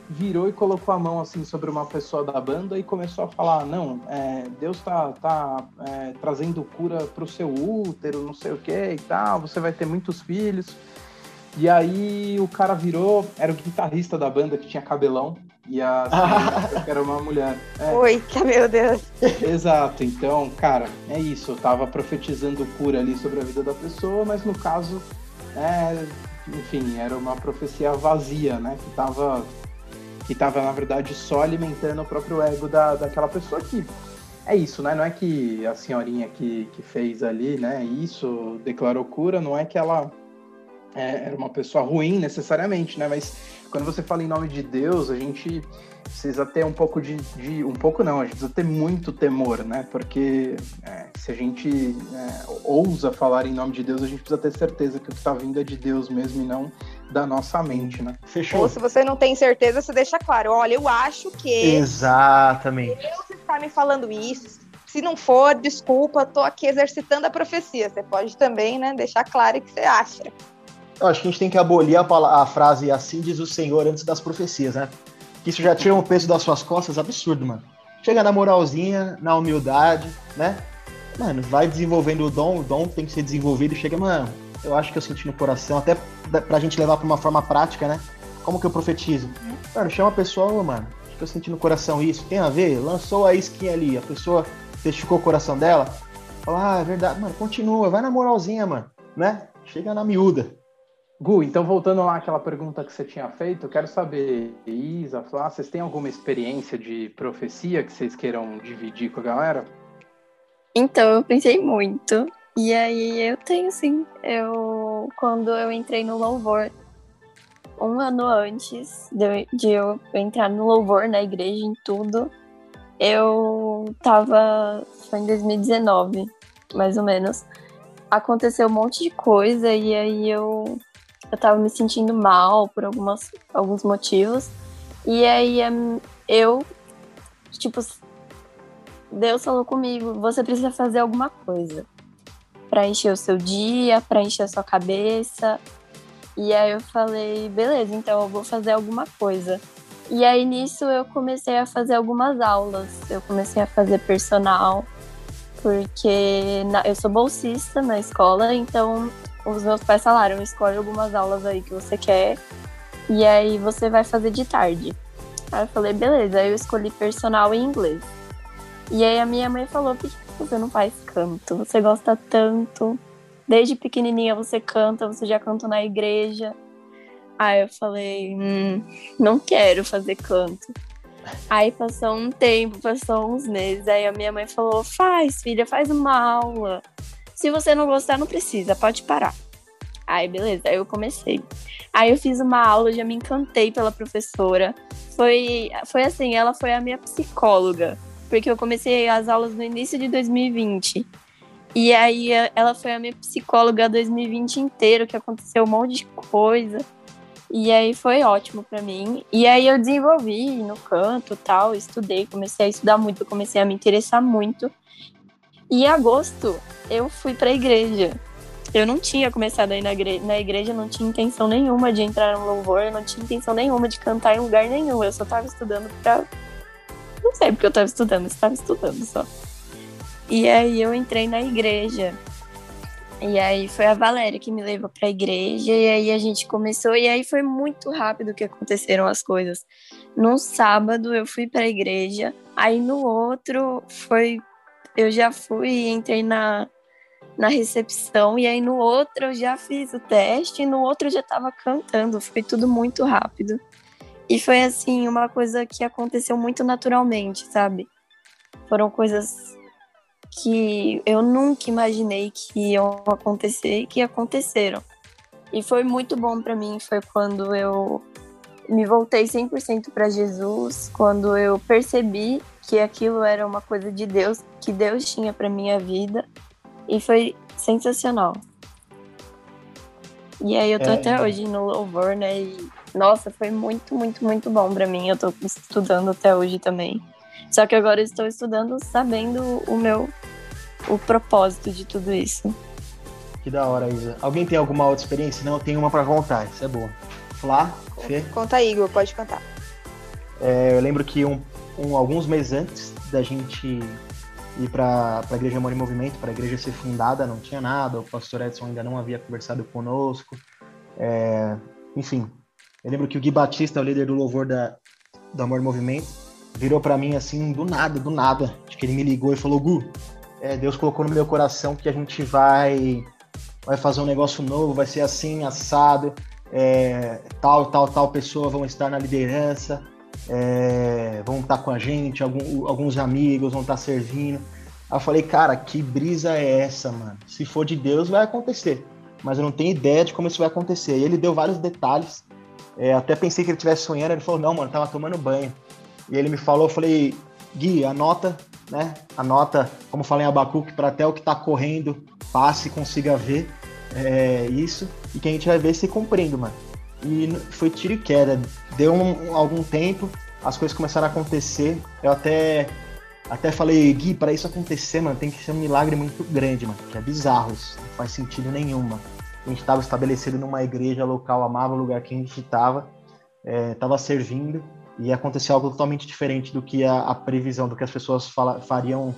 virou e colocou a mão assim sobre uma pessoa da banda e começou a falar, não, é, Deus tá, tá é, trazendo cura pro seu útero, não sei o que e tal, você vai ter muitos filhos. E aí o cara virou, era o guitarrista da banda que tinha cabelão, e a assim, era uma mulher. É. Oi, que meu Deus. Exato, então, cara, é isso. Eu tava profetizando cura ali sobre a vida da pessoa, mas no caso, é, enfim, era uma profecia vazia, né? Que tava, que tava, na verdade, só alimentando o próprio ego da, daquela pessoa que. É isso, né? Não é que a senhorinha que, que fez ali, né? Isso declarou cura, não é que ela é, era uma pessoa ruim necessariamente, né? Mas quando você fala em nome de Deus, a gente precisa ter um pouco de, de um pouco não, a gente precisa ter muito temor, né? Porque é, se a gente é, ousa falar em nome de Deus, a gente precisa ter certeza que o que está vindo é de Deus mesmo e não da nossa mente, né? Fechou. Ou se você não tem certeza, você deixa claro, olha, eu acho que exatamente Deus está me falando isso. Se não for, desculpa, tô aqui exercitando a profecia. Você pode também, né, deixar claro o que você acha. Eu acho que a gente tem que abolir a, a, frase assim diz o Senhor antes das profecias, né? Que isso já tira um peso das suas costas absurdo, mano. Chega na moralzinha, na humildade, né? Mano, vai desenvolvendo o dom, o dom tem que ser desenvolvido. Chega, mano, eu acho que eu senti no coração, até pra gente levar pra uma forma prática, né? Como que eu profetizo? Mano, chama a pessoa, mano, acho que eu senti no coração isso. Tem a ver? Lançou a skin ali, a pessoa testificou o coração dela. Fala, ah, é verdade. Mano, continua, vai na moralzinha, mano, né? Chega na miúda. Gu, então voltando lá àquela pergunta que você tinha feito, eu quero saber, Isa, Flá, vocês têm alguma experiência de profecia que vocês queiram dividir com a galera? Então, eu pensei muito. E aí eu tenho sim. Eu quando eu entrei no louvor, um ano antes de, de eu entrar no louvor, na igreja, em tudo, eu tava. Foi em 2019, mais ou menos. Aconteceu um monte de coisa e aí eu, eu tava me sentindo mal por algumas, alguns motivos. E aí eu, tipo, Deus falou comigo: você precisa fazer alguma coisa para encher o seu dia, para encher a sua cabeça. E aí eu falei: beleza, então eu vou fazer alguma coisa. E aí nisso eu comecei a fazer algumas aulas. Eu comecei a fazer personal, porque na, eu sou bolsista na escola, então os meus pais falaram: escolhe algumas aulas aí que você quer, e aí você vai fazer de tarde. Aí eu falei: beleza, aí eu escolhi personal em inglês. E aí a minha mãe falou: por que você não faz canto? Você gosta tanto. Desde pequenininha você canta, você já canta na igreja. Aí eu falei, hum, não quero fazer canto. Aí passou um tempo, passou uns meses. Aí a minha mãe falou: faz, filha, faz uma aula. Se você não gostar, não precisa, pode parar. Aí, beleza, aí eu comecei. Aí eu fiz uma aula, já me encantei pela professora. Foi, foi assim, ela foi a minha psicóloga, porque eu comecei as aulas no início de 2020. E aí ela foi a minha psicóloga 2020 inteiro, que aconteceu um monte de coisa. E aí foi ótimo para mim. E aí eu desenvolvi no canto tal, estudei, comecei a estudar muito, comecei a me interessar muito. E em agosto eu fui para a igreja. Eu não tinha começado aí na, igreja, na igreja, não tinha intenção nenhuma de entrar no louvor, não tinha intenção nenhuma de cantar em lugar nenhum. Eu só tava estudando pra. Não sei porque eu tava estudando, estava estudando só. E aí eu entrei na igreja. E aí foi a Valéria que me levou para a igreja e aí a gente começou e aí foi muito rápido que aconteceram as coisas. No sábado eu fui para a igreja, aí no outro foi eu já fui entrei na na recepção e aí no outro eu já fiz o teste e no outro eu já estava cantando, foi tudo muito rápido. E foi assim uma coisa que aconteceu muito naturalmente, sabe? Foram coisas que eu nunca imaginei que iam acontecer e que aconteceram. E foi muito bom para mim, foi quando eu me voltei 100% para Jesus, quando eu percebi que aquilo era uma coisa de Deus, que Deus tinha para minha vida, e foi sensacional. E aí eu tô é, até hoje no louvor, né? E nossa, foi muito, muito, muito bom para mim. Eu tô estudando até hoje também. Só que agora eu estou estudando sabendo o meu o propósito de tudo isso. Que da hora, Isa. Alguém tem alguma outra experiência? Não, eu tenho uma para contar, isso é bom. Flá, Fê? Conta aí, Igor, pode contar. É, eu lembro que um, um, alguns meses antes da gente ir para a Igreja Amor em Movimento, para a igreja ser fundada, não tinha nada, o pastor Edson ainda não havia conversado conosco. É, enfim, eu lembro que o Gui Batista, o líder do louvor da, do Amor em Movimento, virou para mim assim, do nada, do nada. Acho que ele me ligou e falou: Gu, é, Deus colocou no meu coração que a gente vai, vai fazer um negócio novo, vai ser assim, assado, é, tal, tal, tal pessoa vão estar na liderança, é, vão estar com a gente, algum, alguns amigos vão estar servindo. Aí eu falei, cara, que brisa é essa, mano? Se for de Deus, vai acontecer. Mas eu não tenho ideia de como isso vai acontecer. E ele deu vários detalhes. É, até pensei que ele estivesse sonhando. Ele falou, não, mano, tava tomando banho. E ele me falou, eu falei, Gui, anota né? Anota, como falei em Abacuque, para até o que está correndo passe consiga ver é, isso e que a gente vai ver se cumprindo, mano. E foi tiro e queda. Deu um, algum tempo, as coisas começaram a acontecer. Eu até até falei, Gui, para isso acontecer, mano, tem que ser um milagre muito grande, mano. Que é bizarro isso. Não faz sentido nenhum. A gente estava estabelecido numa igreja local, amava o lugar que a gente estava, estava é, servindo e aconteceu algo totalmente diferente do que a, a previsão, do que as pessoas fala, fariam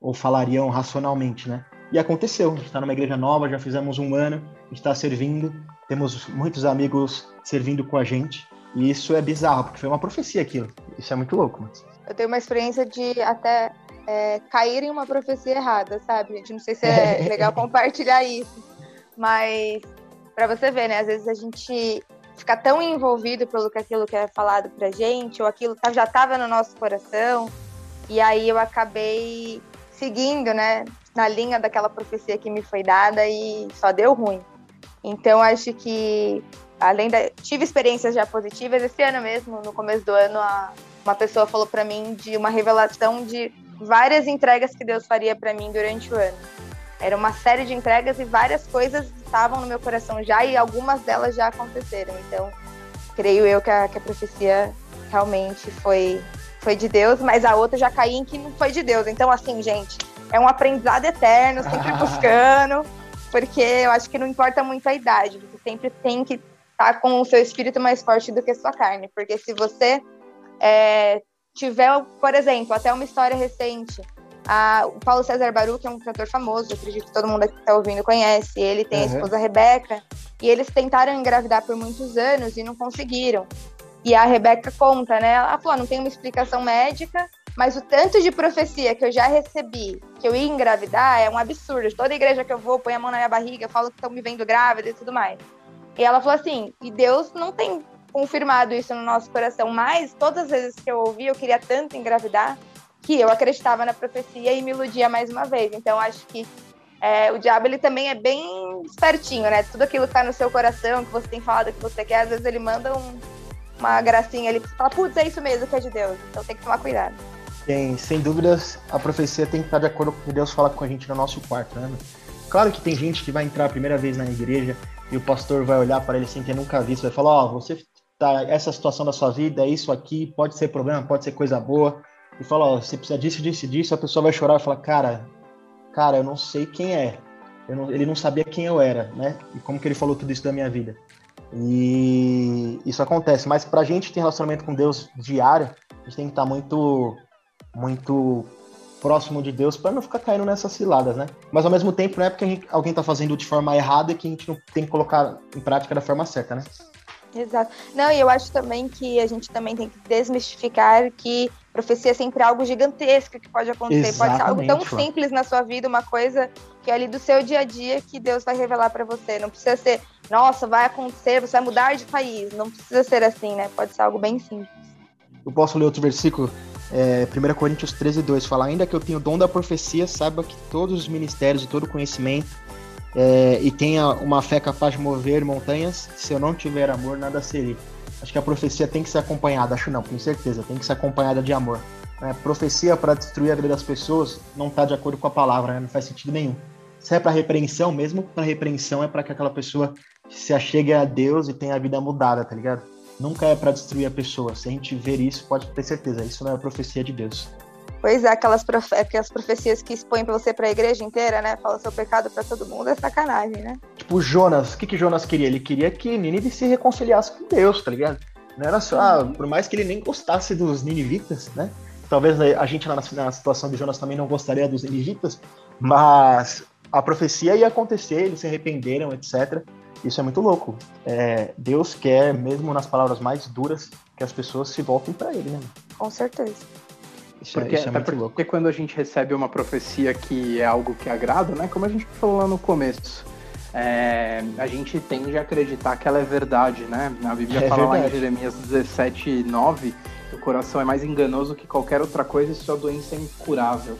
ou falariam racionalmente, né? E aconteceu, a gente está numa igreja nova, já fizemos um ano, a gente está servindo, temos muitos amigos servindo com a gente, e isso é bizarro, porque foi uma profecia aquilo. Isso é muito louco, mas... Eu tenho uma experiência de até é, cair em uma profecia errada, sabe? Gente, não sei se é legal compartilhar isso, mas para você ver, né? Às vezes a gente ficar tão envolvido pelo que aquilo que é falado pra gente, ou aquilo tá, já estava no nosso coração, e aí eu acabei seguindo, né, na linha daquela profecia que me foi dada e só deu ruim. Então, acho que, além da. Tive experiências já positivas. Esse ano mesmo, no começo do ano, a, uma pessoa falou para mim de uma revelação de várias entregas que Deus faria para mim durante o ano. Era uma série de entregas e várias coisas estavam no meu coração já e algumas delas já aconteceram. Então, creio eu que a, que a profecia realmente foi, foi de Deus, mas a outra já caí em que não foi de Deus. Então, assim, gente, é um aprendizado eterno, sempre buscando, porque eu acho que não importa muito a idade, você sempre tem que tá com o seu espírito mais forte do que a sua carne, porque se você é, tiver, por exemplo, até uma história recente, a, o Paulo César Baru, que é um cantor famoso, acredito que todo mundo que está ouvindo conhece, ele tem uhum. a esposa Rebeca, e eles tentaram engravidar por muitos anos e não conseguiram. E a Rebeca conta, né? Ela falou: ah, não tem uma explicação médica, mas o tanto de profecia que eu já recebi que eu ia engravidar é um absurdo. Toda igreja que eu vou, põe a mão na minha barriga, falo que estão me vendo grávida e tudo mais. E ela falou assim: e Deus não tem confirmado isso no nosso coração, mas todas as vezes que eu ouvi, eu queria tanto engravidar que eu acreditava na profecia e me iludia mais uma vez. Então, acho que é, o diabo ele também é bem espertinho, né? Tudo aquilo que está no seu coração, que você tem falado que você quer, às vezes ele manda um, uma gracinha ali, fala, putz, é isso mesmo que é de Deus. Então tem que tomar cuidado. Tem, sem dúvidas, a profecia tem que estar de acordo com o que Deus fala com a gente no nosso quarto, né? Claro que tem gente que vai entrar a primeira vez na igreja e o pastor vai olhar para ele sem ter nunca visto, vai falar, ó, oh, você tá essa situação da sua vida, é isso aqui, pode ser problema, pode ser coisa boa, e fala, ó, você precisa disso, disso, disso, a pessoa vai chorar e fala, cara, cara, eu não sei quem é. Não, ele não sabia quem eu era, né? E como que ele falou tudo isso da minha vida. E isso acontece. Mas pra gente ter relacionamento com Deus diário, a gente tem que estar muito, muito próximo de Deus para não ficar caindo nessas ciladas, né? Mas ao mesmo tempo, não é porque gente, alguém tá fazendo de forma errada que a gente não tem que colocar em prática da forma certa, né? Exato. Não, e eu acho também que a gente também tem que desmistificar que profecia é sempre algo gigantesco que pode acontecer. Exatamente, pode ser algo tão simples na sua vida, uma coisa que é ali do seu dia a dia que Deus vai revelar para você. Não precisa ser, nossa, vai acontecer, você vai mudar de país. Não precisa ser assim, né? Pode ser algo bem simples. Eu posso ler outro versículo? É, 1 Coríntios 13, 2 fala: Ainda que eu tenha o dom da profecia, saiba que todos os ministérios e todo conhecimento é, e tenha uma fé capaz de mover montanhas, se eu não tiver amor, nada seria. Acho que a profecia tem que ser acompanhada, acho não, com certeza, tem que ser acompanhada de amor. É, profecia para destruir a vida das pessoas não está de acordo com a palavra, né? não faz sentido nenhum. Se é para repreensão, mesmo para repreensão, é para que aquela pessoa se achegue a Deus e tenha a vida mudada, tá ligado? Nunca é para destruir a pessoa. Se a gente ver isso, pode ter certeza, isso não é a profecia de Deus. Pois é, aquelas, profe aquelas profecias que expõem para você para a igreja inteira, né? Fala seu pecado para todo mundo, é sacanagem, né? Tipo, Jonas, o que, que Jonas queria? Ele queria que Nínive se reconciliasse com Deus, tá ligado? Não era só, ah, por mais que ele nem gostasse dos ninivitas, né? Talvez a gente na, na situação de Jonas também não gostaria dos ninivitas, mas a profecia ia acontecer, eles se arrependeram, etc. Isso é muito louco. É, Deus quer, mesmo nas palavras mais duras, que as pessoas se voltem para Ele, né? Com certeza. Isso, é, porque, é, isso é muito porque louco. quando a gente recebe uma profecia que é algo que agrada, né? Como a gente falou lá no começo, é, a gente tende a acreditar que ela é verdade, né? A Bíblia é fala verdade. lá em Jeremias 17, 9, que o coração é mais enganoso que qualquer outra coisa e sua doença é incurável.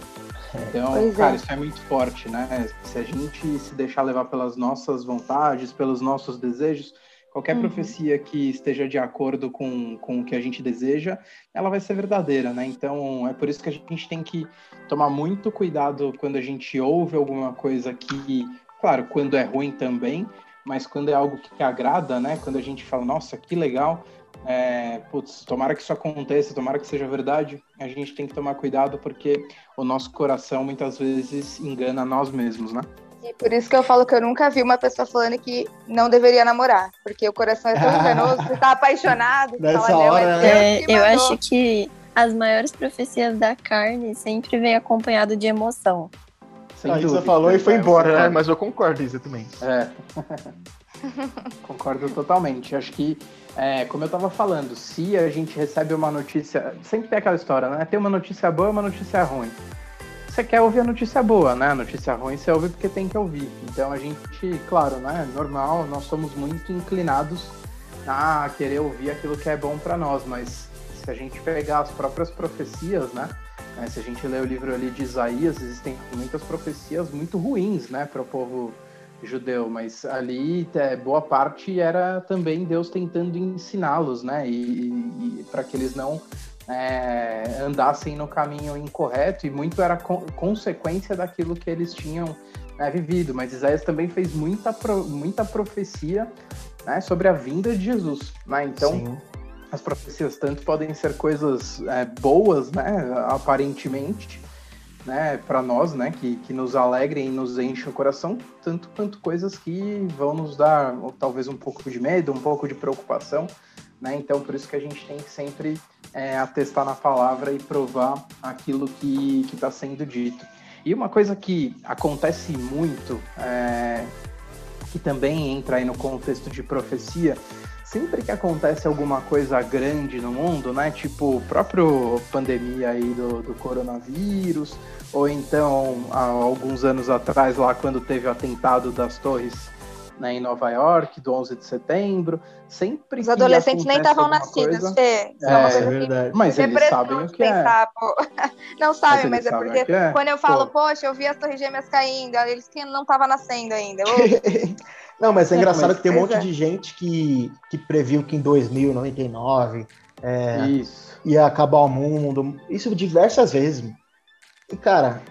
Então, pois cara, é. isso é muito forte, né? Se a gente se deixar levar pelas nossas vontades, pelos nossos desejos, qualquer uhum. profecia que esteja de acordo com, com o que a gente deseja, ela vai ser verdadeira, né? Então, é por isso que a gente tem que tomar muito cuidado quando a gente ouve alguma coisa que Claro, quando é ruim também, mas quando é algo que agrada, né? Quando a gente fala, nossa, que legal, é, putz, tomara que isso aconteça, tomara que seja verdade, a gente tem que tomar cuidado porque o nosso coração muitas vezes engana nós mesmos, né? E por isso que eu falo que eu nunca vi uma pessoa falando que não deveria namorar, porque o coração é tão enganoso, você tá apaixonado, Nessa fala, hora, é né? é, eu acho que as maiores profecias da carne sempre vem acompanhado de emoção. Sem a Isa falou e foi embora, né? Mas eu concordo, Isa, também. É. concordo totalmente. Acho que, é, como eu estava falando, se a gente recebe uma notícia. Sempre tem aquela história, né? Tem uma notícia boa e uma notícia ruim. Você quer ouvir a notícia boa, né? A notícia ruim você ouve porque tem que ouvir. Então a gente, claro, né? Normal, nós somos muito inclinados a querer ouvir aquilo que é bom para nós, mas se a gente pegar as próprias profecias, né? Se a gente lê o livro ali de Isaías, existem muitas profecias muito ruins né, para o povo judeu, mas ali é, boa parte era também Deus tentando ensiná-los, né? E, e para que eles não é, andassem no caminho incorreto, e muito era co consequência daquilo que eles tinham né, vivido. Mas Isaías também fez muita, pro, muita profecia né, sobre a vinda de Jesus. Né? Então, Sim. as profecias tanto podem ser coisas é, boas, né, aparentemente, né, para nós, né, que, que nos alegrem e nos enchem o coração, tanto quanto coisas que vão nos dar talvez um pouco de medo, um pouco de preocupação, né? Então, por isso que a gente tem que sempre é, atestar na palavra e provar aquilo que está sendo dito. E uma coisa que acontece muito, é, que também entra aí no contexto de profecia, sempre que acontece alguma coisa grande no mundo, né? Tipo, próprio pandemia aí do, do coronavírus, ou então há alguns anos atrás, lá quando teve o atentado das torres né, em Nova York, do 11 de setembro, sempre Os adolescentes nem estavam nascidos, coisa, Fê. É, é, é verdade. Mas eles sabem o que é. pensar, é. Não sabem, mas, mas é porque é. quando eu falo, Pô. poxa, eu vi as torres gêmeas caindo, eles que não estavam nascendo ainda. não, mas é engraçado mas, que tem um monte é. de gente que, que previu que em 2099 é, Isso. ia acabar o mundo. Isso diversas vezes. E, cara,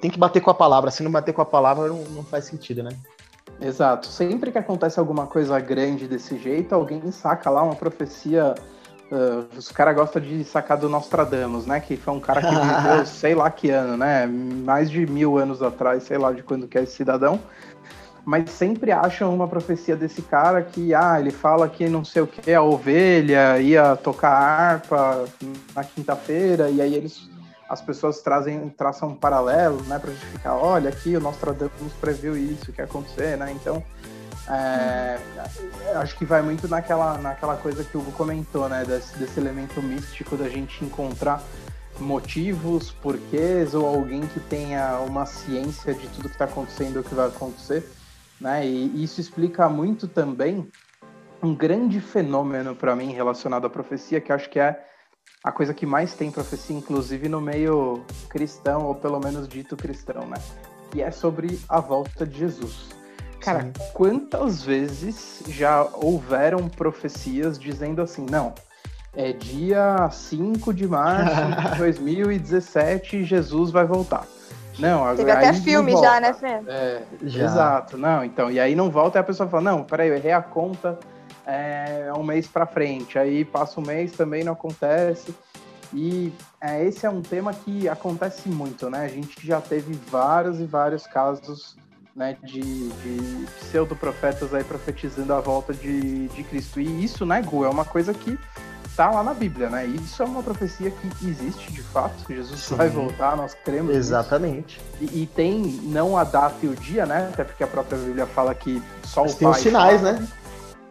tem que bater com a palavra. Se não bater com a palavra, não, não faz sentido, né? Exato. Sempre que acontece alguma coisa grande desse jeito, alguém saca lá uma profecia. Uh, os caras gostam de sacar do Nostradamus, né? Que foi um cara que viveu sei lá que ano, né? Mais de mil anos atrás, sei lá de quando que é esse cidadão. Mas sempre acham uma profecia desse cara que, ah, ele fala que não sei o que, a ovelha ia tocar harpa na quinta-feira, e aí eles as pessoas trazem, traçam um paralelo, né, para justificar, olha, aqui o Nostradamus previu isso que ia acontecer, né, então é, acho que vai muito naquela, naquela coisa que o Hugo comentou, né, desse, desse elemento místico da gente encontrar motivos, porquês, ou alguém que tenha uma ciência de tudo que está acontecendo, o que vai acontecer, né, e isso explica muito também um grande fenômeno para mim relacionado à profecia, que acho que é a coisa que mais tem profecia, inclusive no meio cristão, ou pelo menos dito cristão, né? Que é sobre a volta de Jesus. Cara, Sim. quantas vezes já houveram profecias dizendo assim, não, é dia 5 de março de 2017 Jesus vai voltar. Não, agora. Teve até filme já, né, Fê? É, exato, não, então. E aí não volta e a pessoa fala, não, peraí, eu errei a conta é, um mês para frente, aí passa um mês também não acontece. E é, esse é um tema que acontece muito, né? A gente já teve vários e vários casos né, de, de pseudo-profetas aí profetizando a volta de, de Cristo. E isso, né, Gu, é uma coisa que tá lá na Bíblia, né? Isso é uma profecia que existe de fato. Jesus Sim. vai voltar, nós cremos. Exatamente. E, e, tem não a data e o dia, né? Até porque a própria Bíblia fala que só Mas o tem Pai. Tem os sinais, fala, né?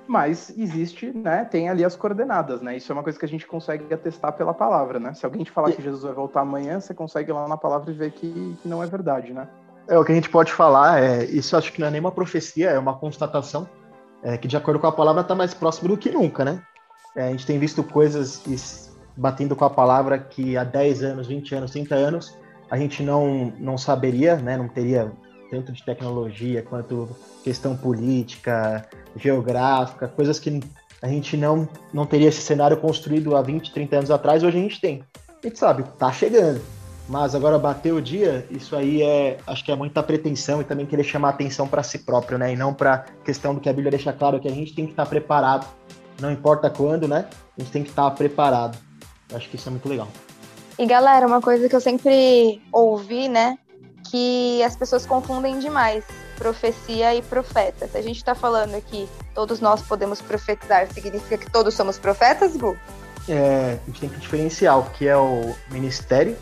mas existe, né, tem ali as coordenadas, né? Isso é uma coisa que a gente consegue atestar pela palavra, né? Se alguém te falar que Jesus vai voltar amanhã, você consegue ir lá na palavra e ver que, que não é verdade, né? É, o que a gente pode falar é, isso acho que não é nenhuma profecia, é uma constatação é, que de acordo com a palavra está mais próximo do que nunca, né? É, a gente tem visto coisas batendo com a palavra que há 10 anos, 20 anos, 30 anos a gente não, não saberia, né? Não teria tanto de tecnologia quanto questão política, geográfica, coisas que a gente não, não teria esse cenário construído há 20, 30 anos atrás, hoje a gente tem. A gente sabe, tá chegando. Mas agora bater o dia, isso aí é, acho que é muita pretensão e também querer chamar atenção para si próprio, né? E não para questão do que a Bíblia deixa claro que a gente tem que estar tá preparado. Não importa quando, né? A gente tem que estar preparado. Eu acho que isso é muito legal. E galera, uma coisa que eu sempre ouvi, né, que as pessoas confundem demais profecia e profeta. Se a gente está falando aqui, todos nós podemos profetizar, significa que todos somos profetas, Gu? É, a gente tem que diferenciar o que é o ministério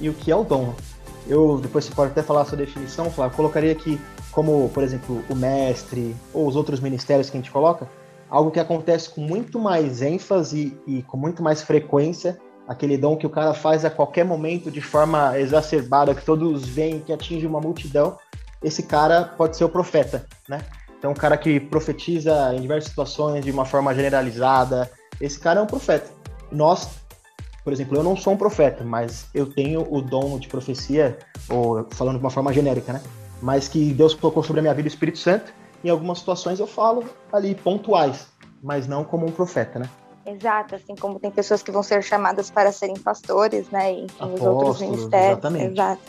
e o que é o dom. Eu, depois você pode até falar a sua definição, Flávio, eu colocaria aqui como, por exemplo, o mestre ou os outros ministérios que a gente coloca, algo que acontece com muito mais ênfase e com muito mais frequência aquele dom que o cara faz a qualquer momento de forma exacerbada, que todos veem, que atinge uma multidão, esse cara pode ser o profeta, né? Então, um cara que profetiza em diversas situações de uma forma generalizada, esse cara é um profeta. Nós Por exemplo, eu não sou um profeta, mas eu tenho o dom de profecia, ou falando de uma forma genérica, né? Mas que Deus colocou sobre a minha vida o Espírito Santo. Em algumas situações eu falo ali pontuais, mas não como um profeta, né? Exato, assim como tem pessoas que vão ser chamadas para serem pastores, né? E, enfim, Apóstolos, os outros ministérios. Exatamente. Exato.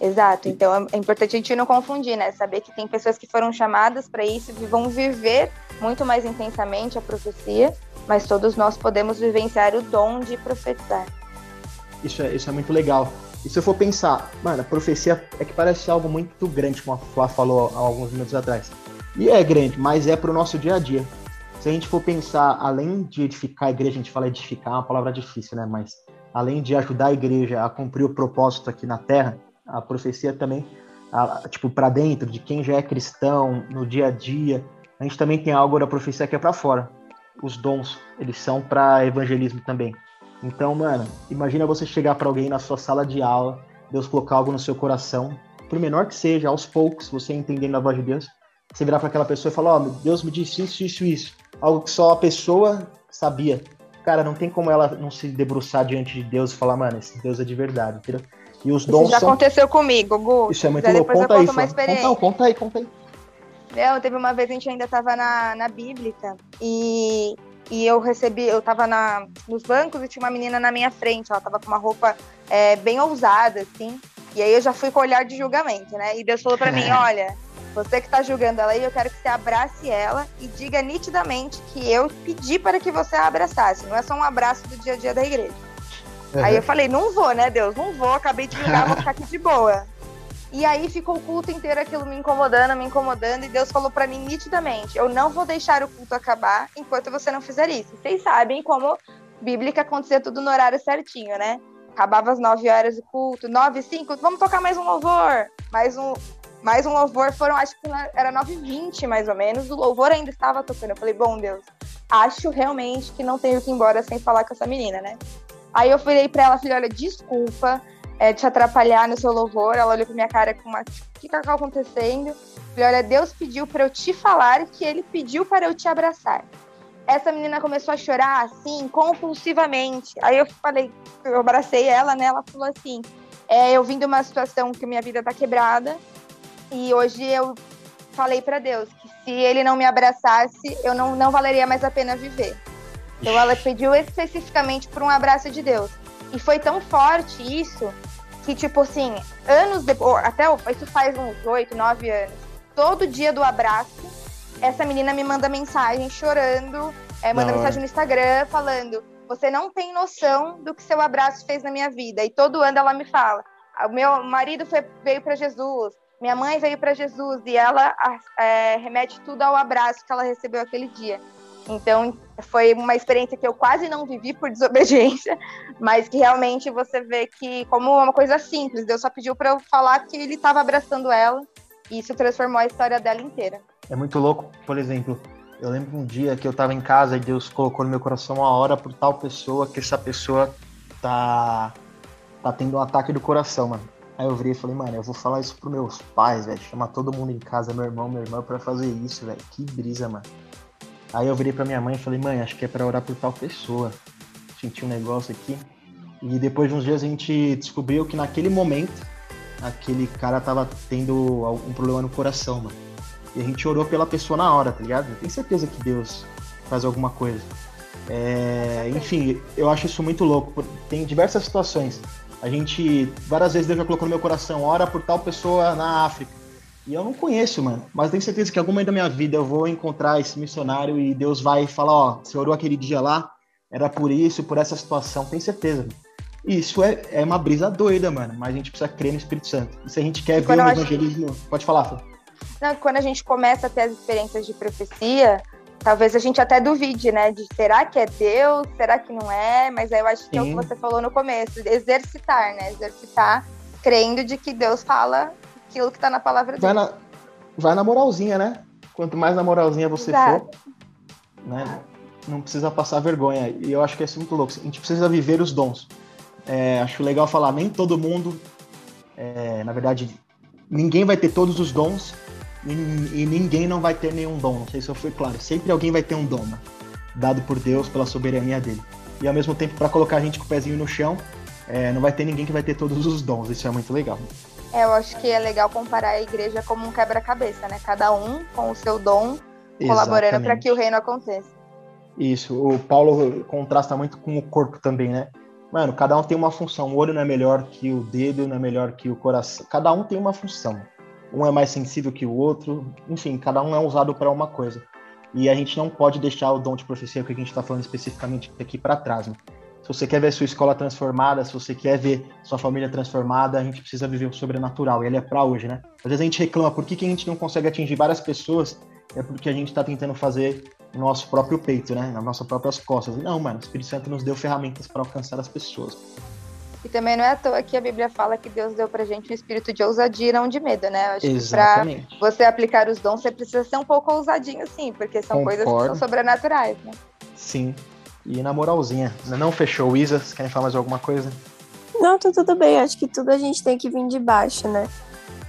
Exato, então é importante a gente não confundir, né? Saber que tem pessoas que foram chamadas para isso e vão viver muito mais intensamente a profecia, mas todos nós podemos vivenciar o dom de profetizar. Isso é, isso é muito legal. E se eu for pensar, mano, a profecia é que parece algo muito grande, como a Flá falou há alguns minutos atrás. E é grande, mas é para o nosso dia a dia. Se a gente for pensar, além de edificar a igreja, a gente fala edificar, é uma palavra difícil, né? Mas além de ajudar a igreja a cumprir o propósito aqui na terra, a profecia também, a, tipo, para dentro de quem já é cristão, no dia a dia. A gente também tem algo da profecia que é para fora. Os dons, eles são para evangelismo também. Então, mano, imagina você chegar para alguém na sua sala de aula, Deus colocar algo no seu coração, por menor que seja, aos poucos, você entendendo a voz de Deus, você virar para aquela pessoa e falar: Ó, oh, Deus me disse isso, isso, isso. Algo que só a pessoa sabia. Cara, não tem como ela não se debruçar diante de Deus e falar: Mano, esse Deus é de verdade, entendeu? E os dons Isso já são... aconteceu comigo, Gu. Isso é muito louco. Conta aí, conta, conta aí, conta aí. Não, teve uma vez a gente ainda estava na, na Bíblica e, e eu recebi, eu estava na, nos bancos e tinha uma menina na minha frente, ela estava com uma roupa é, bem ousada, assim, e aí eu já fui com o olhar de julgamento, né? E Deus falou para mim, olha, você que está julgando ela aí, eu quero que você abrace ela e diga nitidamente que eu pedi para que você a abraçasse, não é só um abraço do dia a dia da igreja. Uhum. Aí eu falei, não vou, né, Deus? Não vou, acabei de ligar, vou ficar aqui de boa. E aí ficou o culto inteiro aquilo me incomodando, me incomodando, e Deus falou para mim nitidamente: eu não vou deixar o culto acabar enquanto você não fizer isso. Vocês sabem como bíblica acontecia tudo no horário certinho, né? Acabava às 9 horas o culto, 9 e 5, vamos tocar mais um louvor. Mais um, mais um louvor, foram, acho que era 9 e 20 mais ou menos, o louvor ainda estava tocando. Eu falei, bom Deus, acho realmente que não tenho que ir embora sem falar com essa menina, né? Aí eu falei pra ela, falei, olha, desculpa é, te atrapalhar no seu louvor. Ela olhou pra minha cara com uma, o que tá acontecendo? Falei, olha, Deus pediu para eu te falar que ele pediu para eu te abraçar. Essa menina começou a chorar, assim, compulsivamente. Aí eu falei, eu abracei ela, né? Ela falou assim, é, eu vim de uma situação que minha vida tá quebrada e hoje eu falei para Deus que se ele não me abraçasse, eu não, não valeria mais a pena viver. Então ela pediu especificamente por um abraço de Deus. E foi tão forte isso que, tipo assim, anos depois, até isso faz uns oito, nove anos, todo dia do abraço, essa menina me manda mensagem chorando, é, manda não. mensagem no Instagram falando: Você não tem noção do que seu abraço fez na minha vida. E todo ano ela me fala: O meu marido foi, veio para Jesus, minha mãe veio para Jesus, e ela é, remete tudo ao abraço que ela recebeu aquele dia. Então, foi uma experiência que eu quase não vivi por desobediência, mas que realmente você vê que, como uma coisa simples, Deus só pediu para eu falar que ele estava abraçando ela, e isso transformou a história dela inteira. É muito louco, por exemplo, eu lembro um dia que eu estava em casa e Deus colocou no meu coração uma hora por tal pessoa, que essa pessoa tá, tá tendo um ataque do coração, mano. Aí eu virei e falei, mano, eu vou falar isso pros meus pais, velho. Chamar todo mundo em casa, meu irmão, minha irmã, pra fazer isso, velho. Que brisa, mano. Aí eu virei pra minha mãe e falei, mãe, acho que é para orar por tal pessoa. Senti um negócio aqui. E depois de uns dias a gente descobriu que naquele momento, aquele cara tava tendo algum problema no coração, mano. E a gente orou pela pessoa na hora, tá ligado? Tenho certeza que Deus faz alguma coisa. É, enfim, eu acho isso muito louco. Tem diversas situações. A gente, várias vezes Deus já colocou no meu coração, ora por tal pessoa na África. E eu não conheço, mano. Mas tenho certeza que algum momento da minha vida eu vou encontrar esse missionário e Deus vai falar, ó, você orou aquele dia lá, era por isso, por essa situação. Tenho certeza. Mano. Isso é, é uma brisa doida, mano. Mas a gente precisa crer no Espírito Santo. E se a gente quer ver o evangelismo. Pode falar, Fê. Não, quando a gente começa a ter as experiências de profecia, talvez a gente até duvide, né? De será que é Deus? Será que não é? Mas aí eu acho que Sim. é o que você falou no começo, exercitar, né? Exercitar, crendo de que Deus fala aquilo que tá na palavra dele. Vai na, vai na moralzinha, né? Quanto mais na moralzinha você Exato. for, né? Não precisa passar vergonha. E eu acho que é muito louco. A gente precisa viver os dons. É, acho legal falar, nem todo mundo, é, na verdade, ninguém vai ter todos os dons e, e, ninguém não vai ter nenhum dom. Não sei se eu fui claro. Sempre alguém vai ter um dom, né? dado por Deus pela soberania dele. e ao mesmo tempo para colocar a gente com o pezinho no chão. É, não vai ter ninguém que vai ter todos os dons, isso é muito legal. É, eu acho que é legal comparar a igreja como um quebra-cabeça, né? Cada um com o seu dom colaborando para que o reino aconteça. Isso, o Paulo contrasta muito com o corpo também, né? Mano, cada um tem uma função. O olho não é melhor que o dedo, não é melhor que o coração. Cada um tem uma função. Um é mais sensível que o outro. Enfim, cada um é usado para uma coisa. E a gente não pode deixar o dom de profecia, que a gente está falando especificamente aqui, para trás. Né? Se você quer ver sua escola transformada, se você quer ver sua família transformada, a gente precisa viver o sobrenatural. E ele é para hoje, né? Às vezes a gente reclama por que, que a gente não consegue atingir várias pessoas é porque a gente está tentando fazer o nosso próprio peito, né? Nas nossas próprias costas. Não, mano, o Espírito Santo nos deu ferramentas para alcançar as pessoas. E também não é à toa que a Bíblia fala que Deus deu pra gente um espírito de ousadia e não de medo, né? Eu acho Exatamente. que pra você aplicar os dons, você precisa ser um pouco ousadinho, sim, porque são Concordo. coisas que são sobrenaturais, né? Sim. E na moralzinha, não fechou, Isa? Você querem falar mais alguma coisa? Não, tá tudo bem. Acho que tudo a gente tem que vir de baixo, né?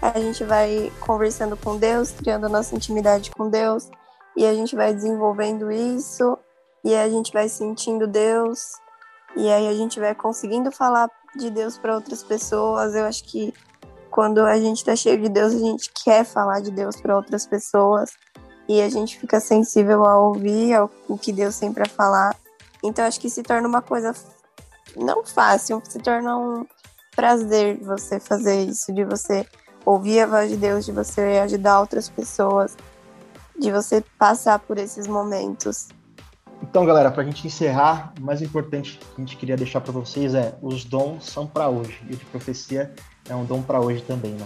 A gente vai conversando com Deus, criando a nossa intimidade com Deus, e a gente vai desenvolvendo isso, e a gente vai sentindo Deus, e aí a gente vai conseguindo falar de Deus para outras pessoas. Eu acho que quando a gente está cheio de Deus, a gente quer falar de Deus para outras pessoas, e a gente fica sensível a ouvir ao, o que Deus tem para falar. Então acho que se torna uma coisa não fácil, se torna um prazer você fazer isso, de você ouvir a voz de Deus, de você ajudar outras pessoas, de você passar por esses momentos. Então, galera, para a gente encerrar, o mais importante que a gente queria deixar para vocês é: os dons são para hoje. E o de profecia é um dom para hoje também, né?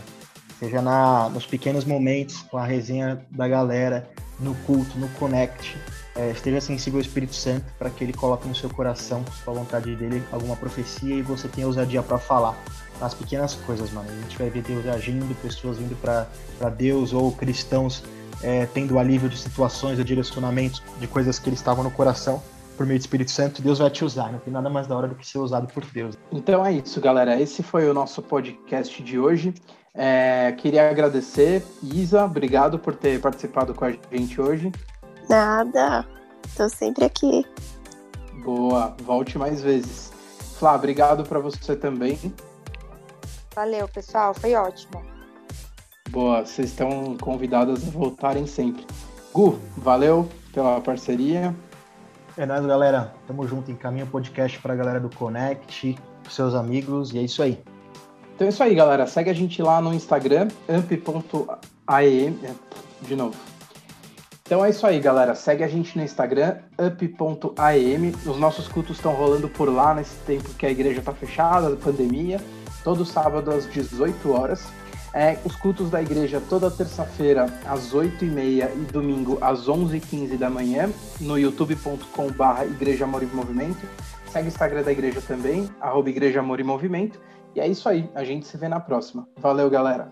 Seja na, nos pequenos momentos, com a resenha da galera, no culto, no connect, é, esteja sensível ao Espírito Santo para que ele coloque no seu coração, com a vontade dele, alguma profecia e você tenha ousadia para falar nas pequenas coisas, mano. A gente vai ver Deus agindo, pessoas indo para Deus ou cristãos é, tendo alívio de situações, de direcionamentos, de coisas que eles estavam no coração por meio do Espírito Santo, Deus vai te usar. Não tem nada mais da hora do que ser usado por Deus. Então é isso, galera. Esse foi o nosso podcast de hoje. É, queria agradecer, Isa, obrigado por ter participado com a gente hoje. Nada, tô sempre aqui. Boa, volte mais vezes. Flá, obrigado para você também. Valeu, pessoal, foi ótimo. Boa, vocês estão convidadas a voltarem sempre. Gu, valeu pela parceria. É nóis, galera. Tamo junto. Encaminha o podcast pra galera do Connect, pros seus amigos, e é isso aí. Então é isso aí, galera. Segue a gente lá no Instagram, amp.aem. De novo. Então é isso aí, galera. Segue a gente no Instagram, up.aem. Os nossos cultos estão rolando por lá nesse tempo que a igreja está fechada, pandemia. Todo sábado às 18 horas. É, os cultos da igreja toda terça-feira às 8h30 e domingo às 11h15 da manhã no youtube.com.br Igreja Amor e Movimento. Segue o Instagram da igreja também, arroba Igreja Amor e Movimento. E é isso aí, a gente se vê na próxima. Valeu, galera!